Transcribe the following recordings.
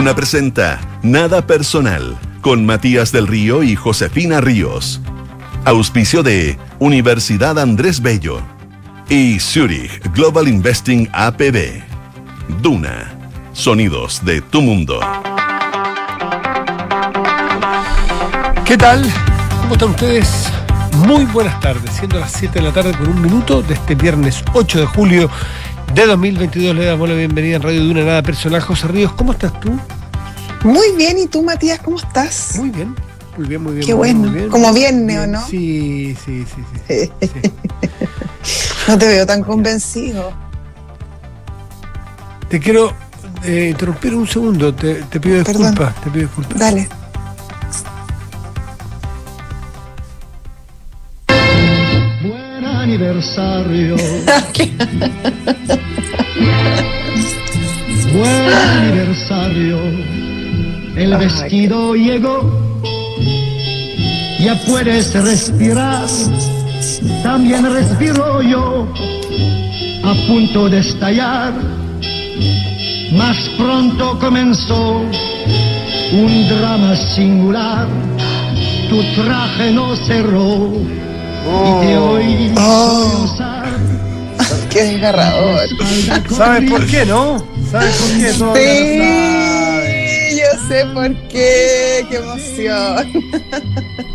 Duna presenta Nada Personal con Matías del Río y Josefina Ríos. Auspicio de Universidad Andrés Bello y Zurich Global Investing APB. Duna. Sonidos de tu mundo. ¿Qué tal? ¿Cómo están ustedes? Muy buenas tardes, siendo las 7 de la tarde con un minuto de este viernes 8 de julio de 2022. Le damos la bienvenida en Radio Duna Nada Personal. José Ríos, ¿cómo estás tú? Muy bien, ¿y tú, Matías, cómo estás? Muy bien, muy bien, muy bien. Qué muy bueno, muy bien. como viernes, ¿o no? Sí, sí, sí. sí, sí. No te veo tan convencido. Te quiero eh, interrumpir un segundo, te, te pido Perdón. disculpas, te pido disculpas. Dale. Buen aniversario. Buen aniversario. El Ay, vestido llegó. Ya puedes respirar. También respiro yo. A punto de estallar. Más pronto comenzó un drama singular. Tu traje no cerró. Y te oí Oh. usar Qué desgarrador. ¿Sabes por qué, no? ¿Sabes por qué? No, Sí, sé por qué. Qué emoción.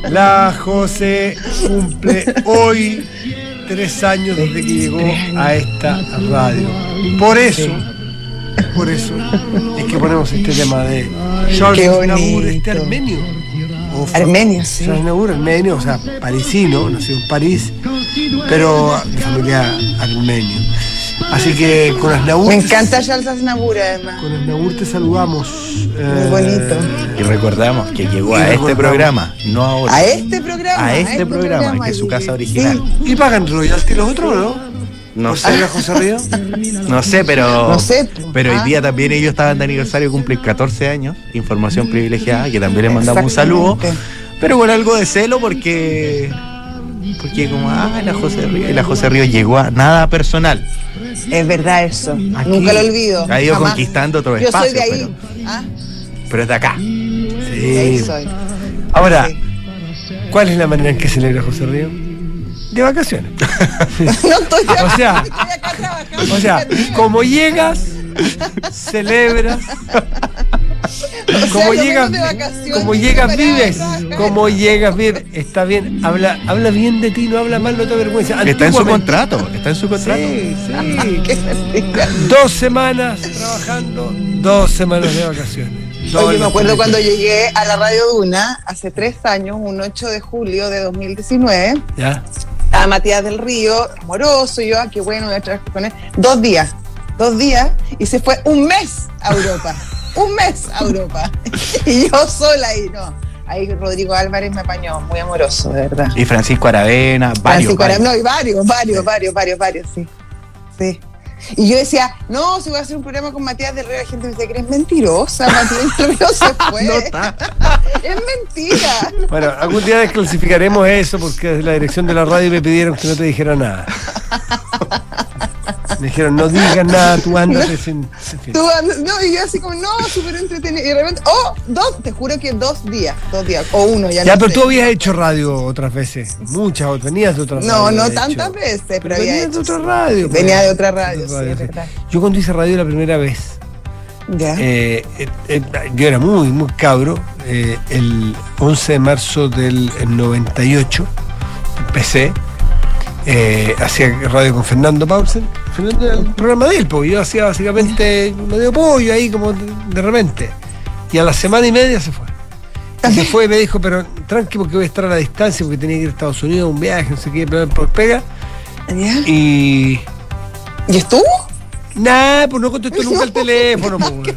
La José cumple hoy tres años desde que llegó a esta radio. Por eso, por eso es que ponemos este tema de Charles bonito. este armenio. O Armenio, sí. Charles Aznavour, armenio, o sea, parisino, nació en París, pero de familia armenio. Así que con Aznavour, Me encanta Charles Aznavour, además. con Aznavour te saludamos. Muy bonito. Y recordamos que llegó a este programa, no ahora. A este programa. A este programa, que es su casa original. Sí. ¿Y pagan royalty los otros, no? No ¿Por sé, José Río? no sé, pero. No sé. Pero hoy Ah. día también ellos estaban de aniversario, cumplen 14 años. Información privilegiada, que también les mandamos un saludo. Pero con algo de celo porque. Porque como, ah, la José Río. Y la José Río llegó a nada personal. Es verdad eso. Aquí Nunca lo olvido. Ha ido jamás. conquistando otro Yo soy espacio. de ahí. Pero, ¿ah? pero es de acá. De ahí soy. Ahora, Sí. ¿cuál es la manera en que celebra José Río? De vacaciones. No estoy O sea, estoy acá trabajando. o sea, como llegas, celebras. Sea, Como yo llegas, como llegas vives, como llegas vives, está bien, habla, habla bien de ti, no habla mal, no te avergüenza. Está en su contrato. Está en su contrato. Sí, sí. Mentira. Dos semanas trabajando, dos semanas de vacaciones. Oye, me acuerdo cuando llegué a la Radio Duna hace tres años, un 8 de julio de 2019. Ya. Estaba Matías del Río, amoroso, y yo, ah, qué bueno, voy a trabajar con él. Dos días, dos días, y se fue un mes a Europa. Un mes a Europa. y yo sola ahí, no. Ahí Rodrigo Álvarez me apañó, muy amoroso, de verdad. Y Francisco Aravena, varios. Francisco varios. no, y varios, varios, varios, varios, varios, sí. Sí. Y yo decía, no, si voy a hacer un programa con Matías del Río, la gente me dice que eres mentirosa, Matías del Río se fue. No está. es mentira. Bueno, algún día desclasificaremos eso porque desde la dirección de la radio me pidieron que no te dijera nada. Me dijeron, no digas nada, tú ándate sin. en fin. Tú andas- no, y yo así como, no, súper entretenido. Y de repente, oh, dos, te juro que dos días, dos días, o uno, ya, Ya, no pero sé. tú habías hecho radio otras veces, muchas otras, venías de otras No, radio, no tantas hecho. veces, pero, Pero había venías de hecho, otra radio. Venía pues. de otra radio, sí, es verdad. Yo cuando hice radio la primera vez, Ya. eh, eh, eh, yo era muy, muy cabro, eh, el 11 de marzo del 98, empecé, hacía radio con Fernando Paulsen, el programa de él, porque yo hacía básicamente medio pollo ahí como de, repente, y a la semana y media se fue. Y se fue y me dijo, pero tranqui porque voy a estar a la distancia porque tenía que ir a Estados Unidos, un viaje, no sé qué, pero por pega. Y ¿Y estuvo? Nah, pues no contestó nunca el teléfono. pues,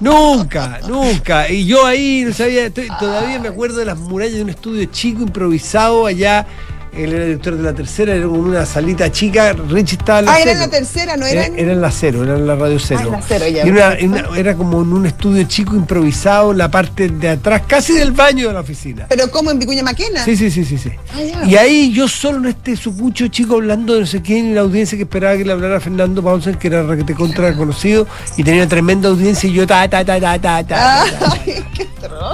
nunca, nunca. Y yo ahí no sabía, estoy- todavía me acuerdo de las murallas de un estudio chico improvisado allá él era director de la tercera, era una salita chica, Richie estaba en la Ah, era en la tercera, no Era, era. era en la cero, era en la radio cero. Ah, en la cero, ya. Y una- una- era como en un estudio chico improvisado, en la parte de atrás, casi del baño de la oficina. Pero como en Vicuña Maquena. Sí, sí, sí, sí, sí. Ah, ya. Y ahí yo solo en este sucucho chico hablando de no sé quién y la audiencia que esperaba que le hablara Fernando Paulsen, que era requete contra conocido, y tenía tremenda audiencia y yo ta ta ta ta ta ta. ta, ta. Ay,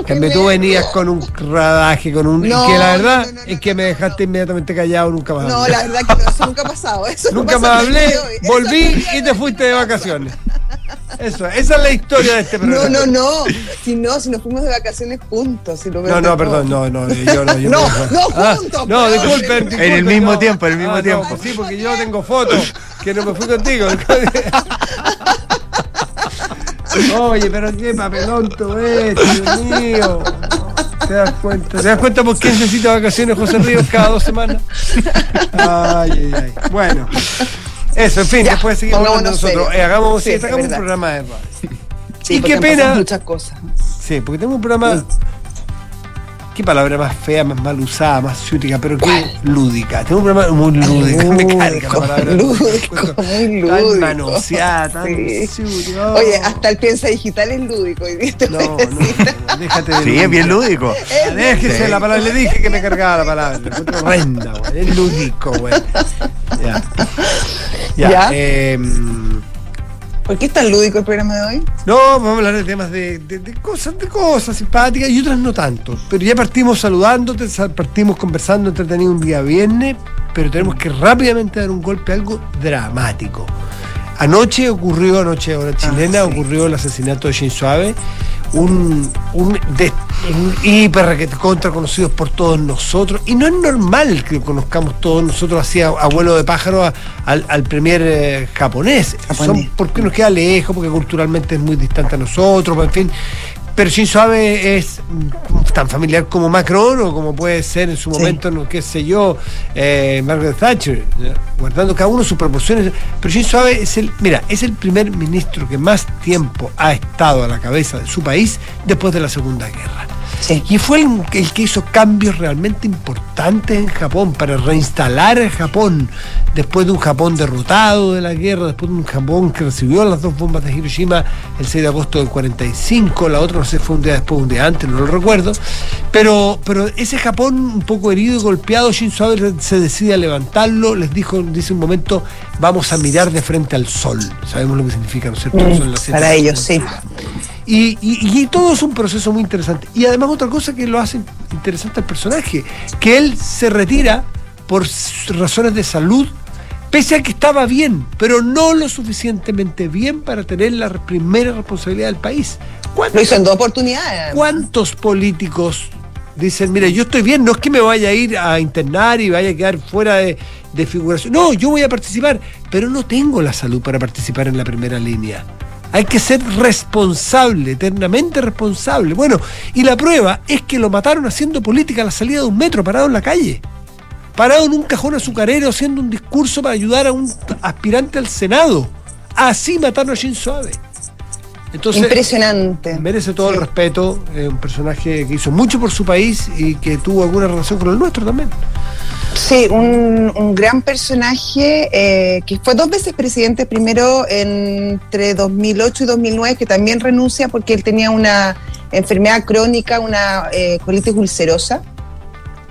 qué troco. Que tú venías con un radaje, con un. No, que la verdad no, no, no, es que no, me no, dejaste inmediatamente callado, nunca más. No, la verdad que no, eso nunca ha pasado. Eso no Nunca más hablé, volví y te fuiste de vacaciones. Eso, esa es la historia de este No, programa. no, no. Si no, si nos fuimos de vacaciones juntos. Si lo No, no, perdón, no, no, yo no. Yo No, no Ah, juntos, No, disculpen, En el mismo no. tiempo, en el mismo Ah, no, tiempo. sí, porque yo tengo fotos que no me fui contigo. Oye, pero qué papelón todo esto, Dios mío. ¿Te das cuenta? ¿Te das cuenta por qué necesita vacaciones José Ríos cada dos semanas? Ay, ay, ay. Bueno. Eso, en fin, Ya, después seguimos pongámonos nosotros. Eh, hagamos, Sí, sí, es hagamos un programa de. Sí, y qué pena. muchas cosas. Sí, porque tengo un programa. Qué palabra más fea, más mal usada, más ciútica, pero qué lúdica. Tengo un programa muy lúdico. Me carga la palabra. Lúdico, muy Tan lúdico. manoseada, tan Sí. ciútica. Oye, hasta el piensa digital es lúdico. Te No, no, no, déjate de Sí, es bien lúdico. Déjese Sí. la palabra, le dije que me cargaba la palabra. Horrenda, güey. Es lúdico, güey. Ya. Ya. Ya. em, ¿Por qué es tan lúdico el programa de hoy? No, vamos a hablar de temas de, de- de cosas, de cosas simpáticas y otras no tanto. Pero ya partimos saludándote, sal- partimos conversando entretenido un día viernes, pero tenemos que rápidamente dar un golpe a algo dramático. Anoche ocurrió, anoche hora chilena, sí. ocurrió el asesinato de Shinzo Abe, un, un, de- un hiper contra conocidos por todos nosotros. Y no es normal que lo conozcamos todos nosotros así a, abuelo de pájaro a- al, al premier eh, japonés. Japonés. Son- porque nos queda lejos, porque culturalmente es muy distante a nosotros, en fin. Pero Shinzo Abe es tan familiar como Macron o como puede ser en su Sí. momento, no qué sé yo, eh, Margaret Thatcher, ¿ya? guardando cada uno sus proporciones. Pero Shinzo Abe es el, mira, es el primer ministro que más tiempo ha estado a la cabeza de su país después de la Segunda Guerra. Sí. Y fue el, el que hizo cambios realmente importantes en Japón para reinstalar el Japón después de un Japón derrotado de la guerra, después de un Japón que recibió las dos bombas de Hiroshima el 6 de agosto del 45, la otra no sé, fue un día después, un día antes, no lo recuerdo. Pero, pero ese Japón un poco herido y golpeado, Shinzo Abe se decide a levantarlo, les dijo, dice un momento, vamos a mirar de frente al sol. Sabemos lo que significa, ¿no es cierto? Siete Para ellos, sí. Y, y- y todo es un proceso muy interesante. Y además otra cosa que lo hace interesante al personaje, que él se retira por razones de salud, pese a que estaba bien, pero no lo suficientemente bien para tener la primera responsabilidad del país. Lo ¿Cuántos, hizo en dos oportunidades. cuántos políticos dicen, mire, yo estoy bien, no es que me vaya a ir a internar y vaya a quedar fuera de, de figuración. No, yo voy a participar, pero no tengo la salud para participar en la primera línea. Hay que ser responsable, eternamente responsable. Bueno, y la prueba es que lo mataron haciendo política a la salida de un metro, parado en la calle. Parado en un cajón azucarero haciendo un discurso para ayudar a un aspirante al Senado. Así mataron a Shinzo Abe. Entonces, Impresionante. merece todo el respeto. un personaje que hizo mucho por su país y que tuvo alguna relación con el nuestro también. Sí, un, un gran personaje eh, que fue dos veces presidente, primero entre 2008 y 2009, que también renuncia porque él tenía una enfermedad crónica, una eh, colitis ulcerosa.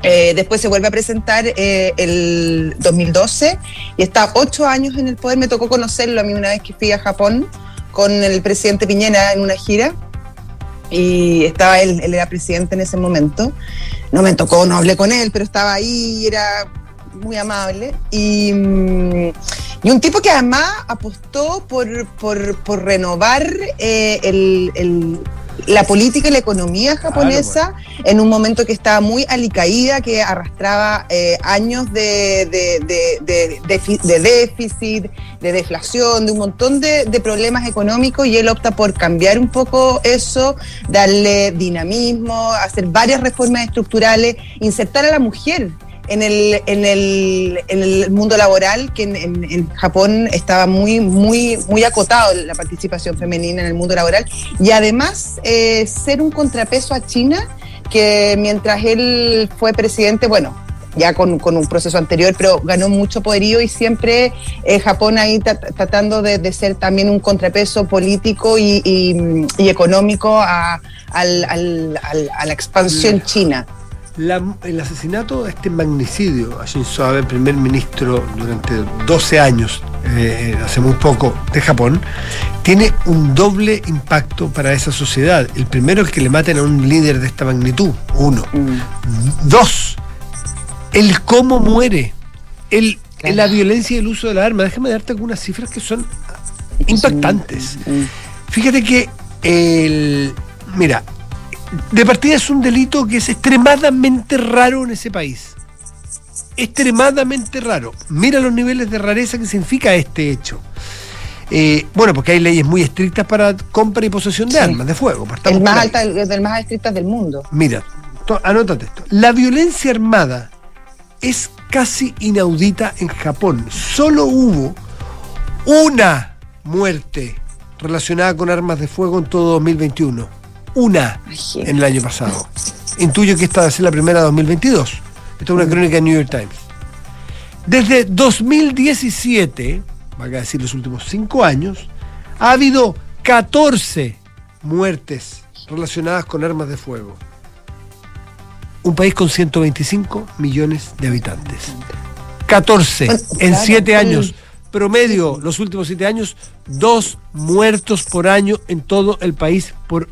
Eh, después se vuelve a presentar eh, el 2012 y está ocho años en el poder. Me tocó conocerlo a mí una vez que fui a Japón con el presidente Piñera en una gira y estaba él, él era presidente en ese momento. No me tocó, no hablé con él, pero estaba ahí era muy amable. Y, mm, y un tipo que además apostó por, por, por renovar eh, el- la política y la economía japonesa en un momento que estaba muy alicaída, que arrastraba eh, años de, de- déficit, de deflación, de un montón de problemas económicos y él opta por cambiar un poco eso, darle dinamismo, hacer varias reformas estructurales, insertar a la mujer en el, en el, en el mundo laboral, que en, en- en Japón estaba muy, muy, muy acotado la participación femenina en el mundo laboral, y además eh, ser un contrapeso a China, que mientras él fue presidente, bueno, ya con, con, un proceso anterior, pero ganó mucho poderío y siempre eh, Japón ahí tratando de, de, ser también un contrapeso político y, y, y económico a, al, al, a la expansión china. La, el asesinato, este magnicidio a Shinzo Abe, primer ministro durante 12 años, eh, hace muy poco, de Japón, tiene un doble impacto para esa sociedad. El primero es que le maten a un líder de esta magnitud, uno. Mm. Dos, el cómo muere, el, claro. la violencia y el uso de la arma. Déjame darte algunas cifras que son impactantes. Mm. Fíjate que el. Mira, de partida es un delito que es extremadamente raro en ese país. Extremadamente raro. Mira los niveles de rareza que significa este hecho. Eh, bueno, porque hay leyes muy estrictas para compra y posesión de sí. armas de fuego. El más alta, el más estrictas del mundo. Mira, anótate esto. La violencia armada es casi inaudita en Japón. Solo hubo una muerte relacionada con armas de fuego en todo 2021. Una en el año pasado. Intuyo que esta va a ser la primera de 2022. Esta es una crónica de New York Times. Desde 2017, va a decir los últimos cinco años, ha habido 14 muertes relacionadas con armas de fuego un país con 125 millones de habitantes. 14 bueno, en claro, 7 años. Promedio, los últimos 7 años, dos muertos por año en todo el país por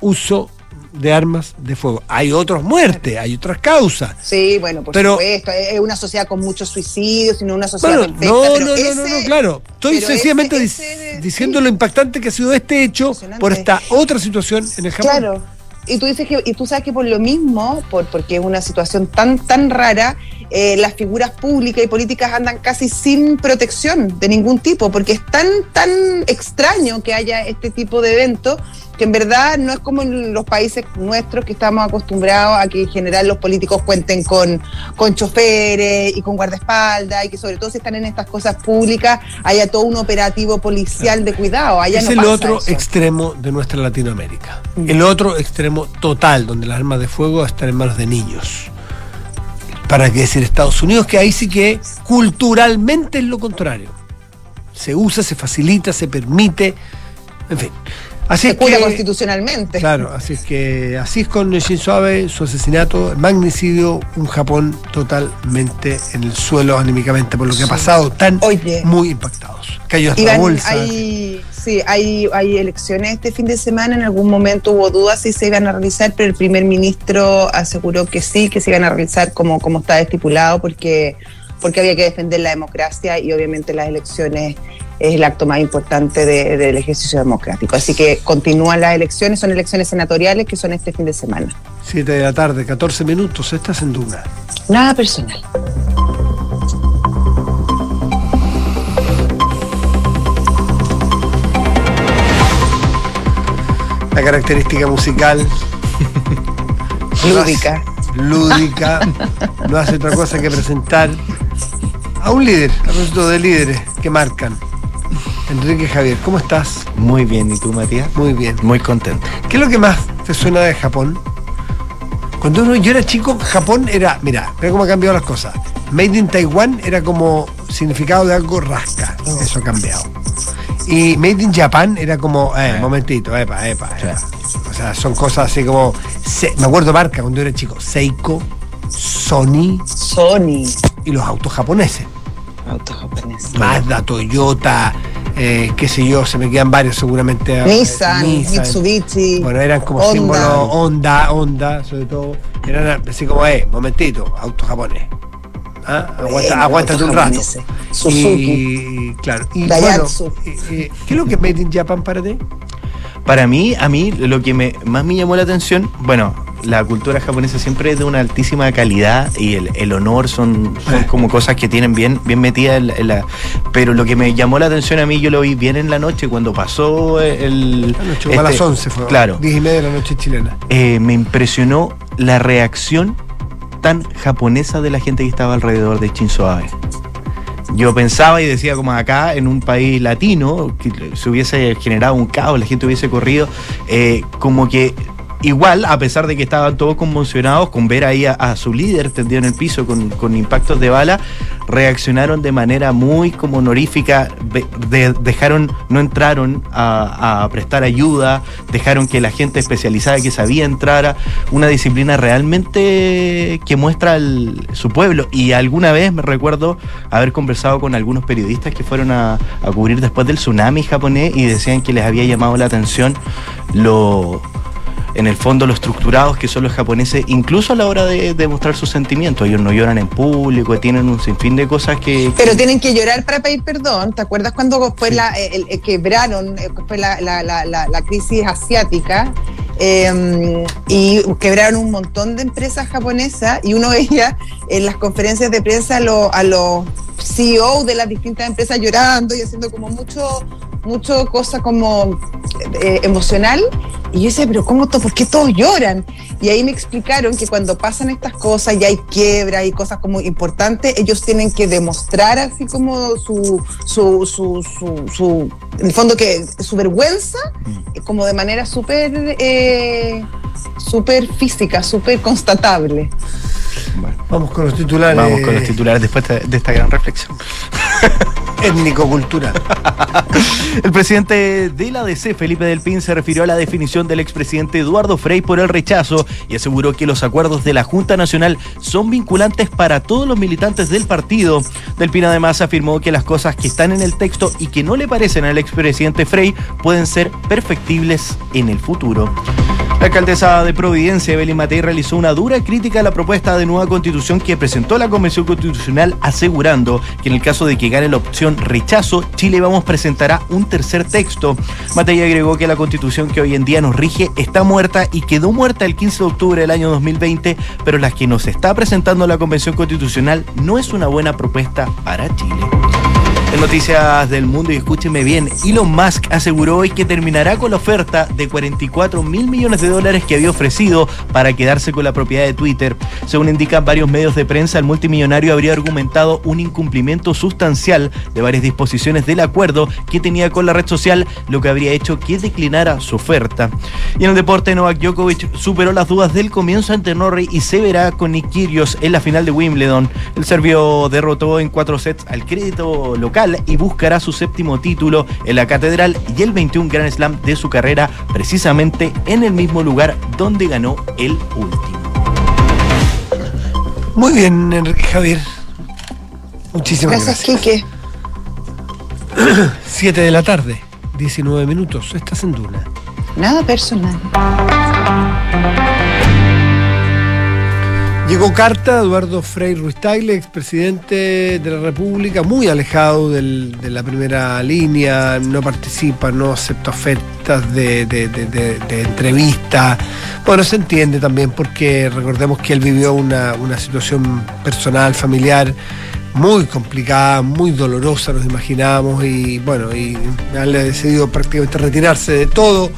uso de armas de fuego. Hay otras muertes, hay otras causas. Sí, bueno, por pero, supuesto. Es una sociedad con muchos suicidios, sino una sociedad bueno, perfecta. No, pero no, ese, no, no, claro. Estoy sencillamente ese, ese, diciendo sí. lo impactante que ha sido este hecho por esta otra situación en el Japón. Claro y tú dices que y tú sabes que por lo mismo por porque es una situación tan tan rara eh, las figuras públicas y políticas andan casi sin protección de ningún tipo porque es tan tan extraño que haya este tipo de eventos que en verdad no es como en los países nuestros que estamos acostumbrados a que en general los políticos cuenten con, con choferes y con guardaespaldas y que sobre todo si están en estas cosas públicas haya todo un operativo policial de cuidado. Allá es no el pasa otro eso. extremo de nuestra Latinoamérica. Mm. El otro extremo total, donde las armas de fuego están en manos de niños. Para qué decir Estados Unidos, que ahí sí que culturalmente es lo contrario. Se usa, se facilita, se permite, en fin. Así se es cuida que, constitucionalmente. Claro, así es que así es con Shinzo Abe, su asesinato, magnicidio, un Japón totalmente en el suelo anímicamente por lo que sí. ha pasado, tan Oye, muy impactados. Cayó hasta Iván, la bolsa. Hay, sí, hay, hay elecciones este fin de semana, en algún momento hubo dudas si se iban a realizar, pero el primer ministro aseguró que sí, que se iban a realizar como, como está estipulado, porque, porque había que defender la democracia y obviamente las elecciones es el acto más importante de, del ejercicio democrático. Así que continúan las elecciones, son elecciones senatoriales que son este fin de semana. 7 de la tarde, 14 minutos, estás en Duna. Nada personal. La característica musical. lúdica. Lúdica. no hace otra cosa que presentar a un líder, a propósito de líderes que marcan. Enrique Javier, ¿cómo estás? Muy bien, ¿y tú, Matías? Muy bien. Muy contento. ¿Qué es lo que más te suena de Japón? Cuando uno, yo era chico, Japón era, mira, mira cómo ha cambiado las cosas. Made in Taiwan era como significado de algo rasca. Oh. Eso ha cambiado. Y Made in Japan era como, eh, eh. momentito, epa, epa, epa. O sea, son cosas así como, se, me acuerdo marca cuando era chico, Seiko, Sony. Sony. Y los autos japoneses. Autos japoneses. Mazda, Toyota, eh, qué sé yo, se me quedan varios seguramente. Nissan, eh, Nissan, Mitsubishi. Bueno, eran como Honda. símbolos Honda, Honda, sobre todo. Eran así como, eh, momentito, auto japonés. ¿Ah? Aguanta, aguántate un rato. Suzuki. Y claro. Y Daihatsu. bueno, eh, eh, ¿qué es lo que es Made in Japan para ti? Para mí, a mí, lo que me, más me llamó la atención, bueno, la cultura japonesa siempre es de una altísima calidad y el, el honor son, son como cosas que tienen bien, bien metidas en, la- en la. Pero lo que me llamó la atención a mí, yo lo vi bien en la noche cuando pasó el. La noche, a este- las 11 fue. Claro. 10 y media de la noche chilena. eh, me impresionó la reacción tan japonesa de la gente que estaba alrededor de Shinzo Abe. Yo pensaba y decía como acá en un país latino que se hubiese generado un caos, la gente hubiese corrido, eh, como que igual, a pesar de que estaban todos conmocionados con ver ahí a, a su líder tendido en el piso con, con impactos de bala, reaccionaron de manera muy como honorífica, dejaron, no entraron a, prestar ayuda, dejaron que la gente especializada que sabía entrara, una disciplina realmente que muestra su pueblo. Y alguna vez me recuerdo haber conversado con algunos periodistas que fueron a, a cubrir después del tsunami japonés y decían que les había llamado la atención lo en el fondo lo estructurados que son los japoneses, incluso a la hora de demostrar sus sentimientos. Ellos no lloran en público, tienen un sinfín de cosas que... Pero tienen que llorar para pedir perdón. ¿Te acuerdas cuando fue la, el- el- quebraron, eh, fue la, la- la- la- la crisis asiática? eh, y quebraron un montón de empresas japonesas y uno veía en las conferencias de prensa a, lo- a los CEO de las distintas empresas llorando y haciendo como mucho mucho cosa como eh, emocional y yo decía, pero ¿cómo to- ¿por qué todos lloran? Y ahí me explicaron que cuando pasan estas cosas y hay quiebra y cosas como importantes, ellos tienen que demostrar así como su, su, su, su, su- en el fondo que su vergüenza, eh, como de manera súper eh, súper física, súper constatable. Bueno, Vamos con los titulares. vamos con los titulares después de de esta gran reflexión. Étnico-cultural. El presidente de la DC, Felipe Del Pin, se refirió a la definición del expresidente Eduardo Frei por el rechazo y aseguró que los acuerdos de la Junta Nacional son vinculantes para todos los militantes del partido. Del Pin además afirmó que las cosas que están en el texto y que no le parecen al expresidente Frei pueden ser perfectibles en el futuro. La alcaldesa de Providencia, Evelyn Matei, realizó una dura crítica a la propuesta de nueva constitución que presentó la Convención Constitucional, asegurando que en el caso de que gane la opción rechazo, Chile Vamos presentará un tercer texto. Matei agregó que la constitución que hoy en día nos rige está muerta y quedó muerta el 15 de octubre del año 2020, pero la que nos está presentando la Convención Constitucional no es una buena propuesta para Chile. En noticias del mundo, y escúcheme bien, Elon Musk aseguró hoy que terminará con la oferta de 44 mil millones de dólares que había ofrecido para quedarse con la propiedad de Twitter. Según indican varios medios de prensa, el multimillonario habría argumentado un incumplimiento sustancial de varias disposiciones del acuerdo que tenía con la red social, lo que habría hecho que declinara su oferta. Y en el deporte, Novak Djokovic superó las dudas del comienzo ante Norrie y se verá con Nick Kyrgios en la final de Wimbledon. El serbio derrotó en cuatro sets al crédito local y buscará su séptimo título en la catedral y el 21 Grand Slam de su carrera, precisamente en el mismo lugar donde ganó el último. Muy bien, Enrique Javier. Muchísimas Gracias, gracias. Quique. 7 de la tarde, 19 minutos. Estás en Duna. Nada personal. Llegó carta a Eduardo Frei Ruiz Tagle, expresidente de la República, muy alejado de la primera línea, no participa, no acepta ofertas de, de, de- de- de entrevista. Bueno, se entiende también porque recordemos que él vivió una, situación personal, familiar muy complicada, muy dolorosa, nos imaginamos, y bueno, y ha decidido prácticamente retirarse de todo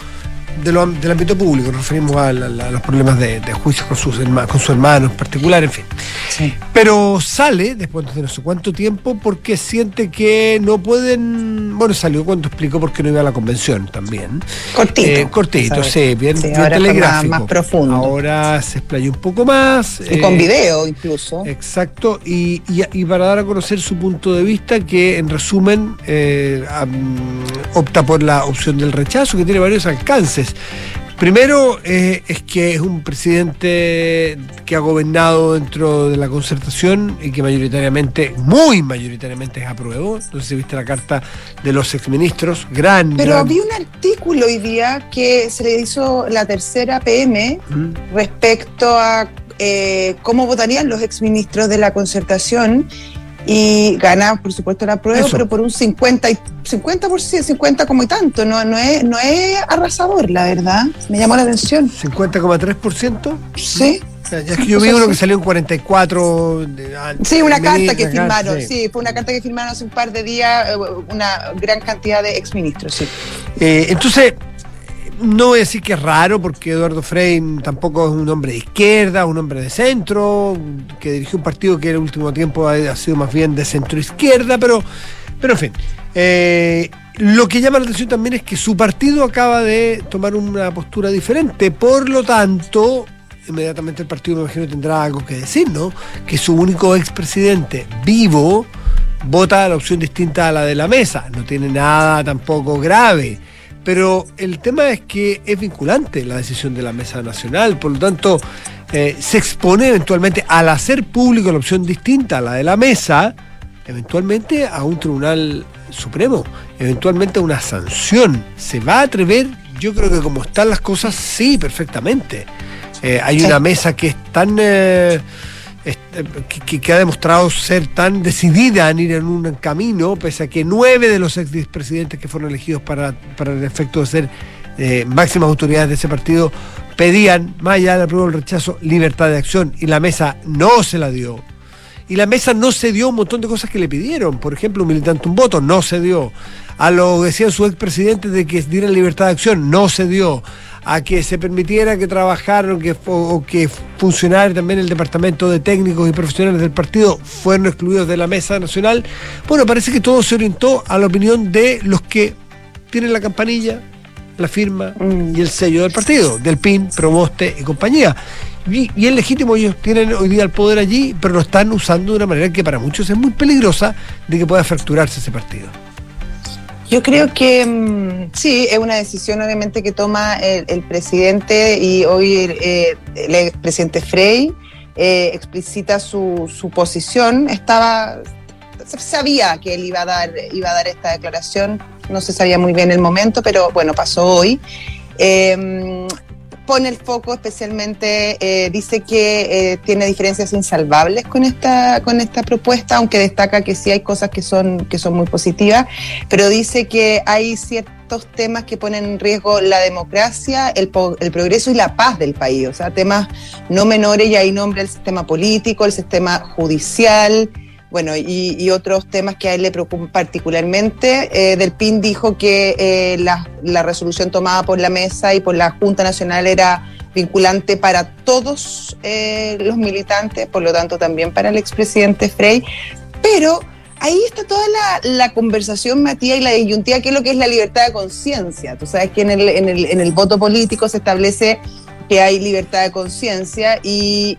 de lo- del ámbito público, nos referimos a, la- a los problemas de, de juicios con, sus herma- con su hermano en particular, en fin. Sí. Pero sale después de no sé cuánto tiempo porque siente que no pueden. Bueno, salió cuando explicó por qué no iba a la convención también. Cortito. Eh, cortito, sí, bien, Sí, bien ahora más- telegráfico. más profundo. Ahora se explayó un poco más. Y con eh, video incluso. Exacto, y, y- y para dar a conocer su punto de vista, que en resumen eh, opta por la opción del rechazo, que tiene varios alcances. Primero eh, es que es un presidente que ha gobernado dentro de la concertación y que mayoritariamente, muy mayoritariamente es apruebo. Entonces si viste la carta de los exministros, gran... Pero gran- había un artículo hoy día que se le hizo la tercera PM ¿Mm? respecto a eh, cómo votarían los exministros de la concertación y gana, por supuesto, la prueba, Eso. pero por un 50, y- 50%, 50 como y tanto. No, no, es, no es arrasador, la verdad. Me llamó la atención. 50,3%. Sí. Ya es que yo vi uno que salió en 44. de- ah, Sí, una carta que firmaron, sí. sí, fue una carta que firmaron hace un par de días eh, una gran cantidad de exministros, sí. Eh, entonces, no voy a decir que es raro, porque Eduardo Frei tampoco es un hombre de izquierda, un hombre de centro, que dirigió un partido que en el último tiempo ha, sido más bien de centro izquierda, pero, pero en fin. Eh, lo que llama la atención también es que su partido acaba de tomar una postura diferente. Por lo tanto, inmediatamente el partido, me imagino, tendrá algo que decir, ¿no? Que su único expresidente vivo vota la opción distinta a la de la mesa. No tiene nada tampoco grave. Pero el tema es que es vinculante la decisión de la Mesa Nacional, por lo tanto, eh, se expone eventualmente al hacer público la opción distinta a la de la mesa, eventualmente a un tribunal supremo, eventualmente a una sanción. ¿Se va a atrever? Yo creo que como están las cosas, sí, perfectamente. Eh, hay una mesa que es tan... eh, que, que ha demostrado ser tan decidida en ir en un camino, pese a que nueve de los expresidentes que fueron elegidos para, para el efecto de ser eh, máximas autoridades de ese partido pedían, más allá del apruebo el rechazo, libertad de acción, y la mesa no se la dio. Y la mesa no se dio un montón de cosas que le pidieron. Por ejemplo, un militante un voto, no se dio. A lo que decían sus expresidentes de que dieran libertad de acción, no se dio. A que se permitiera que trabajaran que, o que funcionara también el departamento de técnicos y profesionales del partido fueron excluidos de la mesa nacional. Bueno, parece que todo se orientó a la opinión de los que tienen la campanilla, la firma Mm. y el sello del partido, del PIN, Promoste y compañía. Y, y es legítimo, ellos tienen hoy día el poder allí, pero lo están usando de una manera que para muchos es muy peligrosa de que pueda fracturarse ese partido. Yo creo que mm, sí, es una decisión obviamente que toma el, el presidente y hoy eh, el expresidente Frey eh, explicita su, su posición. Estaba, sabía que él iba a dar, iba a dar esta declaración, no se sabía muy bien el momento, pero bueno, pasó hoy. Eh, pone el foco especialmente, eh, dice que eh, tiene diferencias insalvables con esta, con esta propuesta, aunque destaca que sí hay cosas que son, que son muy positivas, pero dice que hay ciertos temas que ponen en riesgo la democracia, el, el progreso y la paz del país, o sea, temas no menores, y ahí nombra el sistema político, el sistema judicial, bueno, y, otros temas que a él le preocupan particularmente. Eh, del PIN dijo que eh, la, resolución tomada por la mesa y por la Junta Nacional era vinculante para todos eh, los militantes, por lo tanto también para el expresidente Frey. Pero ahí está toda la, conversación, Matías, y la disyuntiva, que es lo que es la libertad de conciencia. Tú sabes que en el, en, el, voto político se establece que hay libertad de conciencia y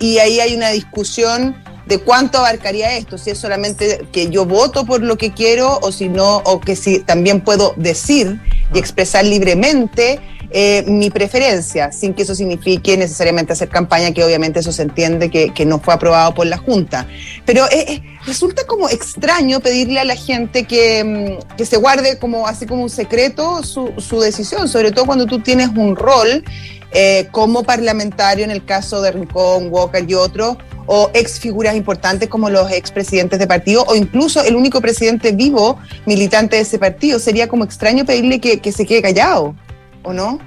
ahí hay una discusión de cuánto abarcaría esto, si es solamente que yo voto por lo que quiero o si no, o que si también puedo decir y expresar libremente eh, mi preferencia, sin que eso signifique necesariamente hacer campaña, que obviamente eso se entiende que, no fue aprobado por la Junta. Pero eh, eh, resulta como extraño pedirle a la gente que, mm, que se guarde como así como un secreto su, su decisión, sobre todo cuando tú tienes un rol eh, como parlamentario en el caso de Rincón, Walker y otros, o ex figuras importantes como los expresidentes de partido, o incluso el único presidente vivo militante de ese partido. Sería como extraño pedirle que, que se quede callado, ¿o no?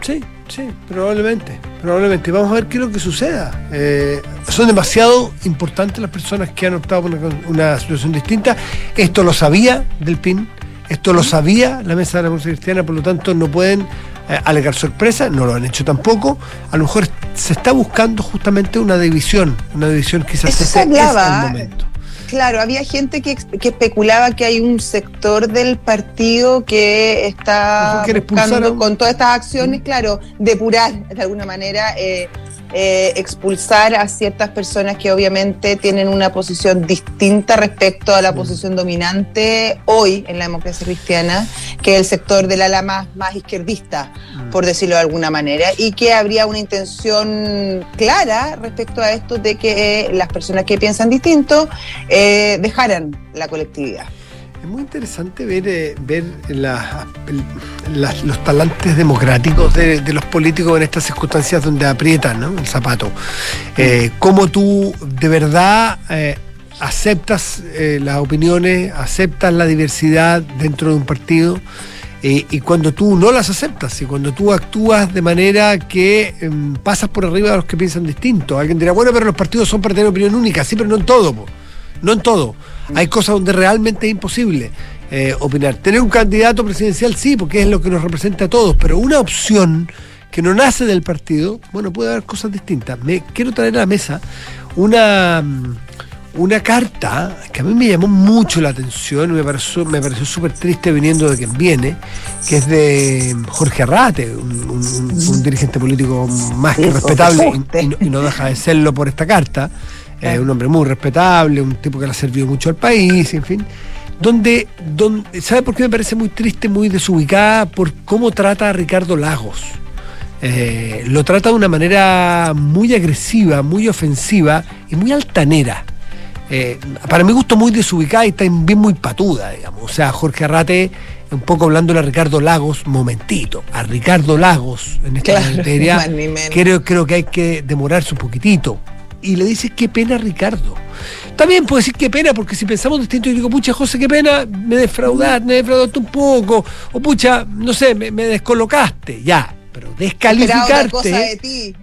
Sí, sí, probablemente. Probablemente. Vamos a ver qué es lo que suceda. Eh, son demasiado importantes las personas que han optado por una, una situación distinta. Esto lo sabía del PIN, esto lo sabía la Mesa de la Democracia Cristiana, por lo tanto no pueden eh, alegar sorpresa, no lo han hecho tampoco. A lo mejor se está buscando justamente una división, una división quizás Eso se ese es hablaba. el momento. Claro, había gente que, especulaba que hay un sector del partido que está a buscando con todas estas acciones, claro, depurar de alguna manera, eh, eh, expulsar a ciertas personas que obviamente tienen una posición distinta respecto a la posición dominante hoy en la democracia cristiana, que es el sector del ala más, más izquierdista, por decirlo de alguna manera, y que habría una intención clara respecto a esto de que eh, las personas que piensan distinto eh, dejaran la colectividad. Es muy interesante ver, eh, ver la- las- los talantes democráticos de, los políticos en estas circunstancias donde aprietan ¿no? el zapato. Eh, cómo tú de verdad eh, aceptas eh, las opiniones, aceptas la diversidad dentro de un partido. eh, y cuando tú no las aceptas y cuando tú actúas de manera que em, pasas por arriba de los que piensan distinto. Alguien dirá, bueno, pero los partidos son para tener opinión única, sí, pero no en todo. No en todo. Hay cosas donde realmente es imposible eh, opinar. Tener un candidato presidencial sí, porque es lo que nos representa a todos, pero una opción que no nace del partido, bueno, puede haber cosas distintas. Me quiero traer a la mesa una, mm, una carta que a mí me llamó mucho la atención y me pareció, me pareció súper triste viniendo de quien viene, que es de Jorge Arrate, un, un- un dirigente político más que respetable fuste. y, y no, y no deja de serlo por esta carta. Eh, un hombre muy respetable, un tipo que le ha servido mucho al país, en fin. Donde, donde, ¿sabe por qué me parece muy triste, muy desubicada? Por cómo trata a Ricardo Lagos. Eh, lo trata de una manera muy agresiva, muy ofensiva y muy altanera. Eh, para mi gusto muy desubicada y también muy patuda, digamos. O sea, Jorge Arrate, un poco hablándole a Ricardo Lagos, momentito, a Ricardo Lagos en esta Claro, materia, creo, creo que hay que demorarse un poquitito. Y le dice, qué pena Ricardo. También puedo decir qué pena, porque si pensamos distinto, yo digo, pucha, José, qué pena, me defraudaste, me defraudaste un poco, o pucha, no sé, me, me descolocaste, ya. Pero de descalificarte.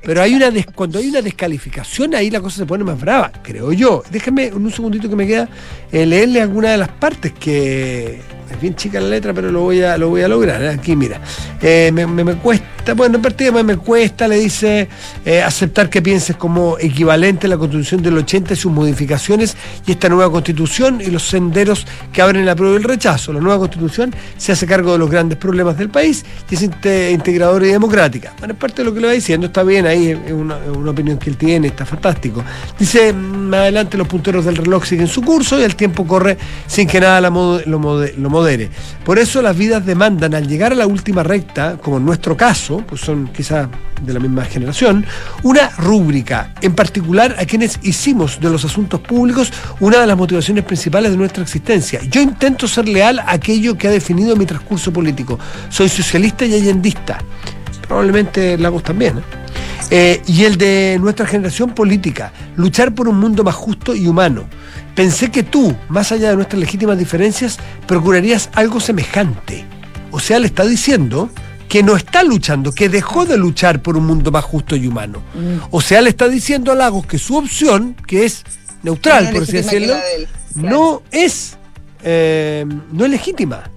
Pero hay una des- cuando hay una descalificación, ahí la cosa se pone más brava, creo yo. Déjame en un segundito que me queda eh, leerle alguna de las partes que es bien chica la letra, pero lo voy a, lo voy a lograr. ¿eh? Aquí, mira. Eh, me, me- cuesta, bueno, en partida me, me cuesta, le dice, eh, aceptar que pienses como equivalente a la constitución del 80 y sus modificaciones y esta nueva constitución y los senderos que abren la prueba y el rechazo. La nueva constitución se hace cargo de los grandes problemas del país y es inte- integradora y democrática. Bueno, es parte de lo que le va diciendo, está bien ahí, es una, opinión que él tiene, está fantástico. Dice, mm, más adelante los punteros del reloj siguen su curso y el tiempo corre sin que nada lo, mode- lo Por eso las vidas demandan, al llegar a la última recta, como en nuestro caso, pues son quizás de la misma generación, una rúbrica, en particular a quienes hicimos de los asuntos públicos una de las motivaciones principales de nuestra existencia. Yo intento ser leal a aquello que ha definido mi transcurso político. Soy socialista y allendista. Probablemente Lagos también. ¿eh? Eh, y el de nuestra generación política, luchar por un mundo más justo y humano. Pensé que tú, más allá de nuestras legítimas diferencias, procurarías algo semejante. O sea, le está diciendo que no está luchando, que dejó de luchar por un mundo más justo y humano. O sea, le está diciendo a Lagos que su opción, que es neutral, por así decirlo, él, claro. no es, eh, no es legítima.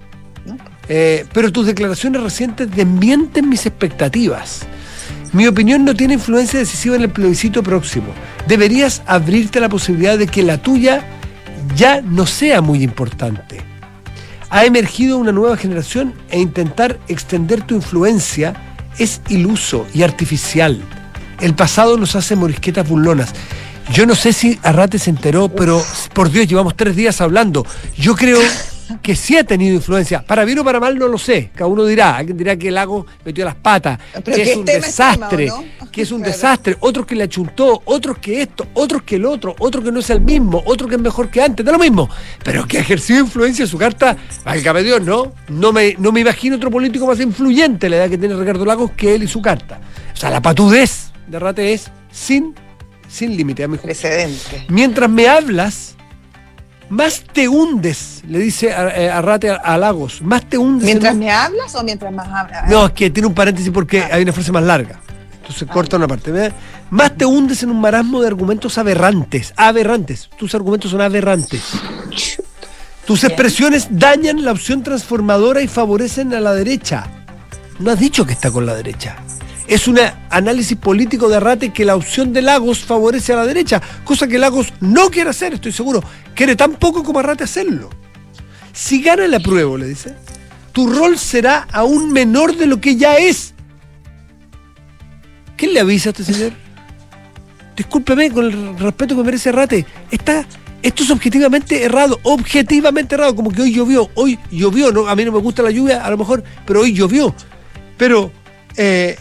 Eh, pero tus declaraciones recientes desmienten mis expectativas. Mi opinión no tiene influencia decisiva en el plebiscito próximo. Deberías abrirte la posibilidad de que la tuya ya no sea muy importante. Ha emergido una nueva generación e intentar extender tu influencia es iluso y artificial. El pasado nos hace morisquetas burlonas. Yo no sé si Arrate se enteró, pero por Dios, llevamos tres días hablando. Yo creo que sí ha tenido influencia. Para bien o para mal no lo sé. Cada uno dirá. Alguien dirá que el lago metió las patas, Pero que es un desastre, que es un Claro. desastre. Otros que le achuntó, otros que esto, otros que el otro, otro que no es el mismo, otro que es mejor que antes, da lo mismo. Pero que ha ejercido influencia en su carta, válgame Dios, ¿no? No me, no me imagino otro político más influyente la edad que tiene Ricardo Lagos que él y su carta. O sea, la patudez de Rate es sin, sin límite, a mi juicio. Precedente. Mientras me hablas, más te hundes, le dice a, eh, a a, a Lagos, más te hundes. en ¿Mientras me hablas o mientras más hablas? No, es que tiene un paréntesis porque Ah. hay una frase más larga. Entonces corta una parte. Más te hundes en un marasmo de argumentos aberrantes. Aberrantes. Tus argumentos son aberrantes. Tus expresiones dañan la opción transformadora y favorecen a la derecha. No has dicho que está con la derecha. Es un análisis político de Arrate que la opción de Lagos favorece a la derecha, cosa que Lagos no quiere hacer, estoy seguro. Quiere tan poco como Arrate hacerlo. Si gana la prueba, le dice, tu rol será aún menor de lo que ya es. ¿Quién le avisa a este señor? Discúlpeme con el respeto que merece Arrate. Está, esto es objetivamente errado, objetivamente errado, como que hoy llovió, hoy llovió, ¿no? a mí no me gusta la lluvia, a lo mejor, pero hoy llovió. Pero eh,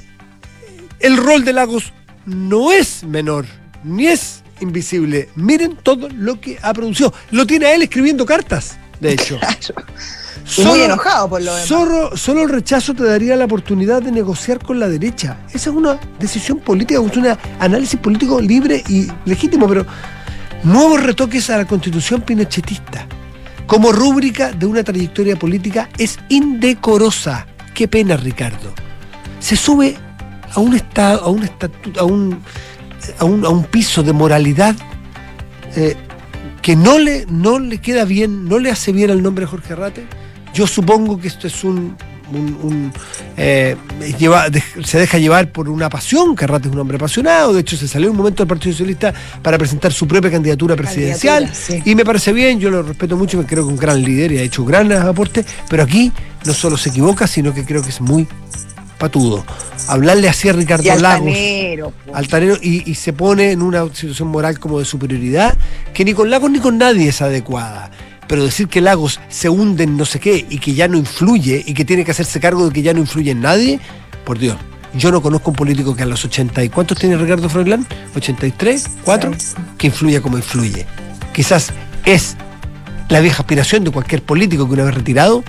el rol de Lagos no es menor, ni es invisible. Miren todo lo que ha producido. Lo tiene a él escribiendo cartas, de hecho. Y muy enojado por lo demás. Solo, solo el rechazo te daría la oportunidad de negociar con la derecha. Esa es una decisión política, es un análisis político libre y legítimo, pero nuevos retoques a la constitución pinochetista como rúbrica de una trayectoria política es indecorosa. Qué pena, Ricardo. Se sube a un estado, a un estatuto, a un, a un, a un piso de moralidad eh, que no le, no le queda bien, no le hace bien al nombre de Jorge Arrate. Yo supongo que esto es un un- un, eh, lleva- de- se deja llevar por una pasión, que Arrate es un hombre apasionado, de hecho se salió un momento del Partido Socialista para presentar su propia candidatura presidencial, Candidatura, sí. y me parece bien, yo lo respeto mucho, me creo que es un gran líder y ha hecho grandes aportes, pero aquí no solo se equivoca, sino que creo que es muy patudo. Hablarle así a Ricardo Y Lagos altanero. po. altanero y, y se pone en una situación moral como de superioridad que ni con Lagos ni con nadie es adecuada. Pero decir que Lagos se hunde en no sé qué y que ya no influye y que tiene que hacerse cargo de que ya no influye en nadie, por Dios. Yo no conozco un político que a los 80 y ¿cuántos tiene Ricardo Froilán? ¿83? ¿4? Que influya como influye. Quizás es la vieja aspiración de cualquier político que una vez retirado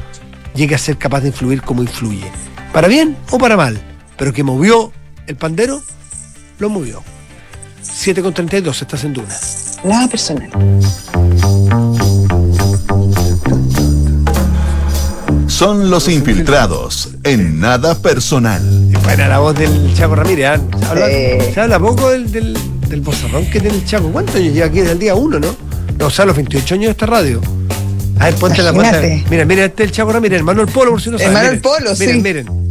llegue a ser capaz de influir como influye. Para bien o para mal. Pero que movió el pandero, lo movió. 7 con 32, estás en Duna. Nada personal. Son los infiltrados en nada personal. Buena la voz del Chaco Ramírez. ¿ah? Se, habla, Sí. se habla poco del, del, del bozarrón que tiene el Chaco. ¿Cuántos años lleva aquí desde el día 1, no? No, o sea, los 28 años de esta radio. A ver, ponte la Imagínate. cuenta. Mira, mira, este es el Chaco Ramírez, hermano del Polo, por si no saben. Hermano miren. Polo, miren, sí. Miren,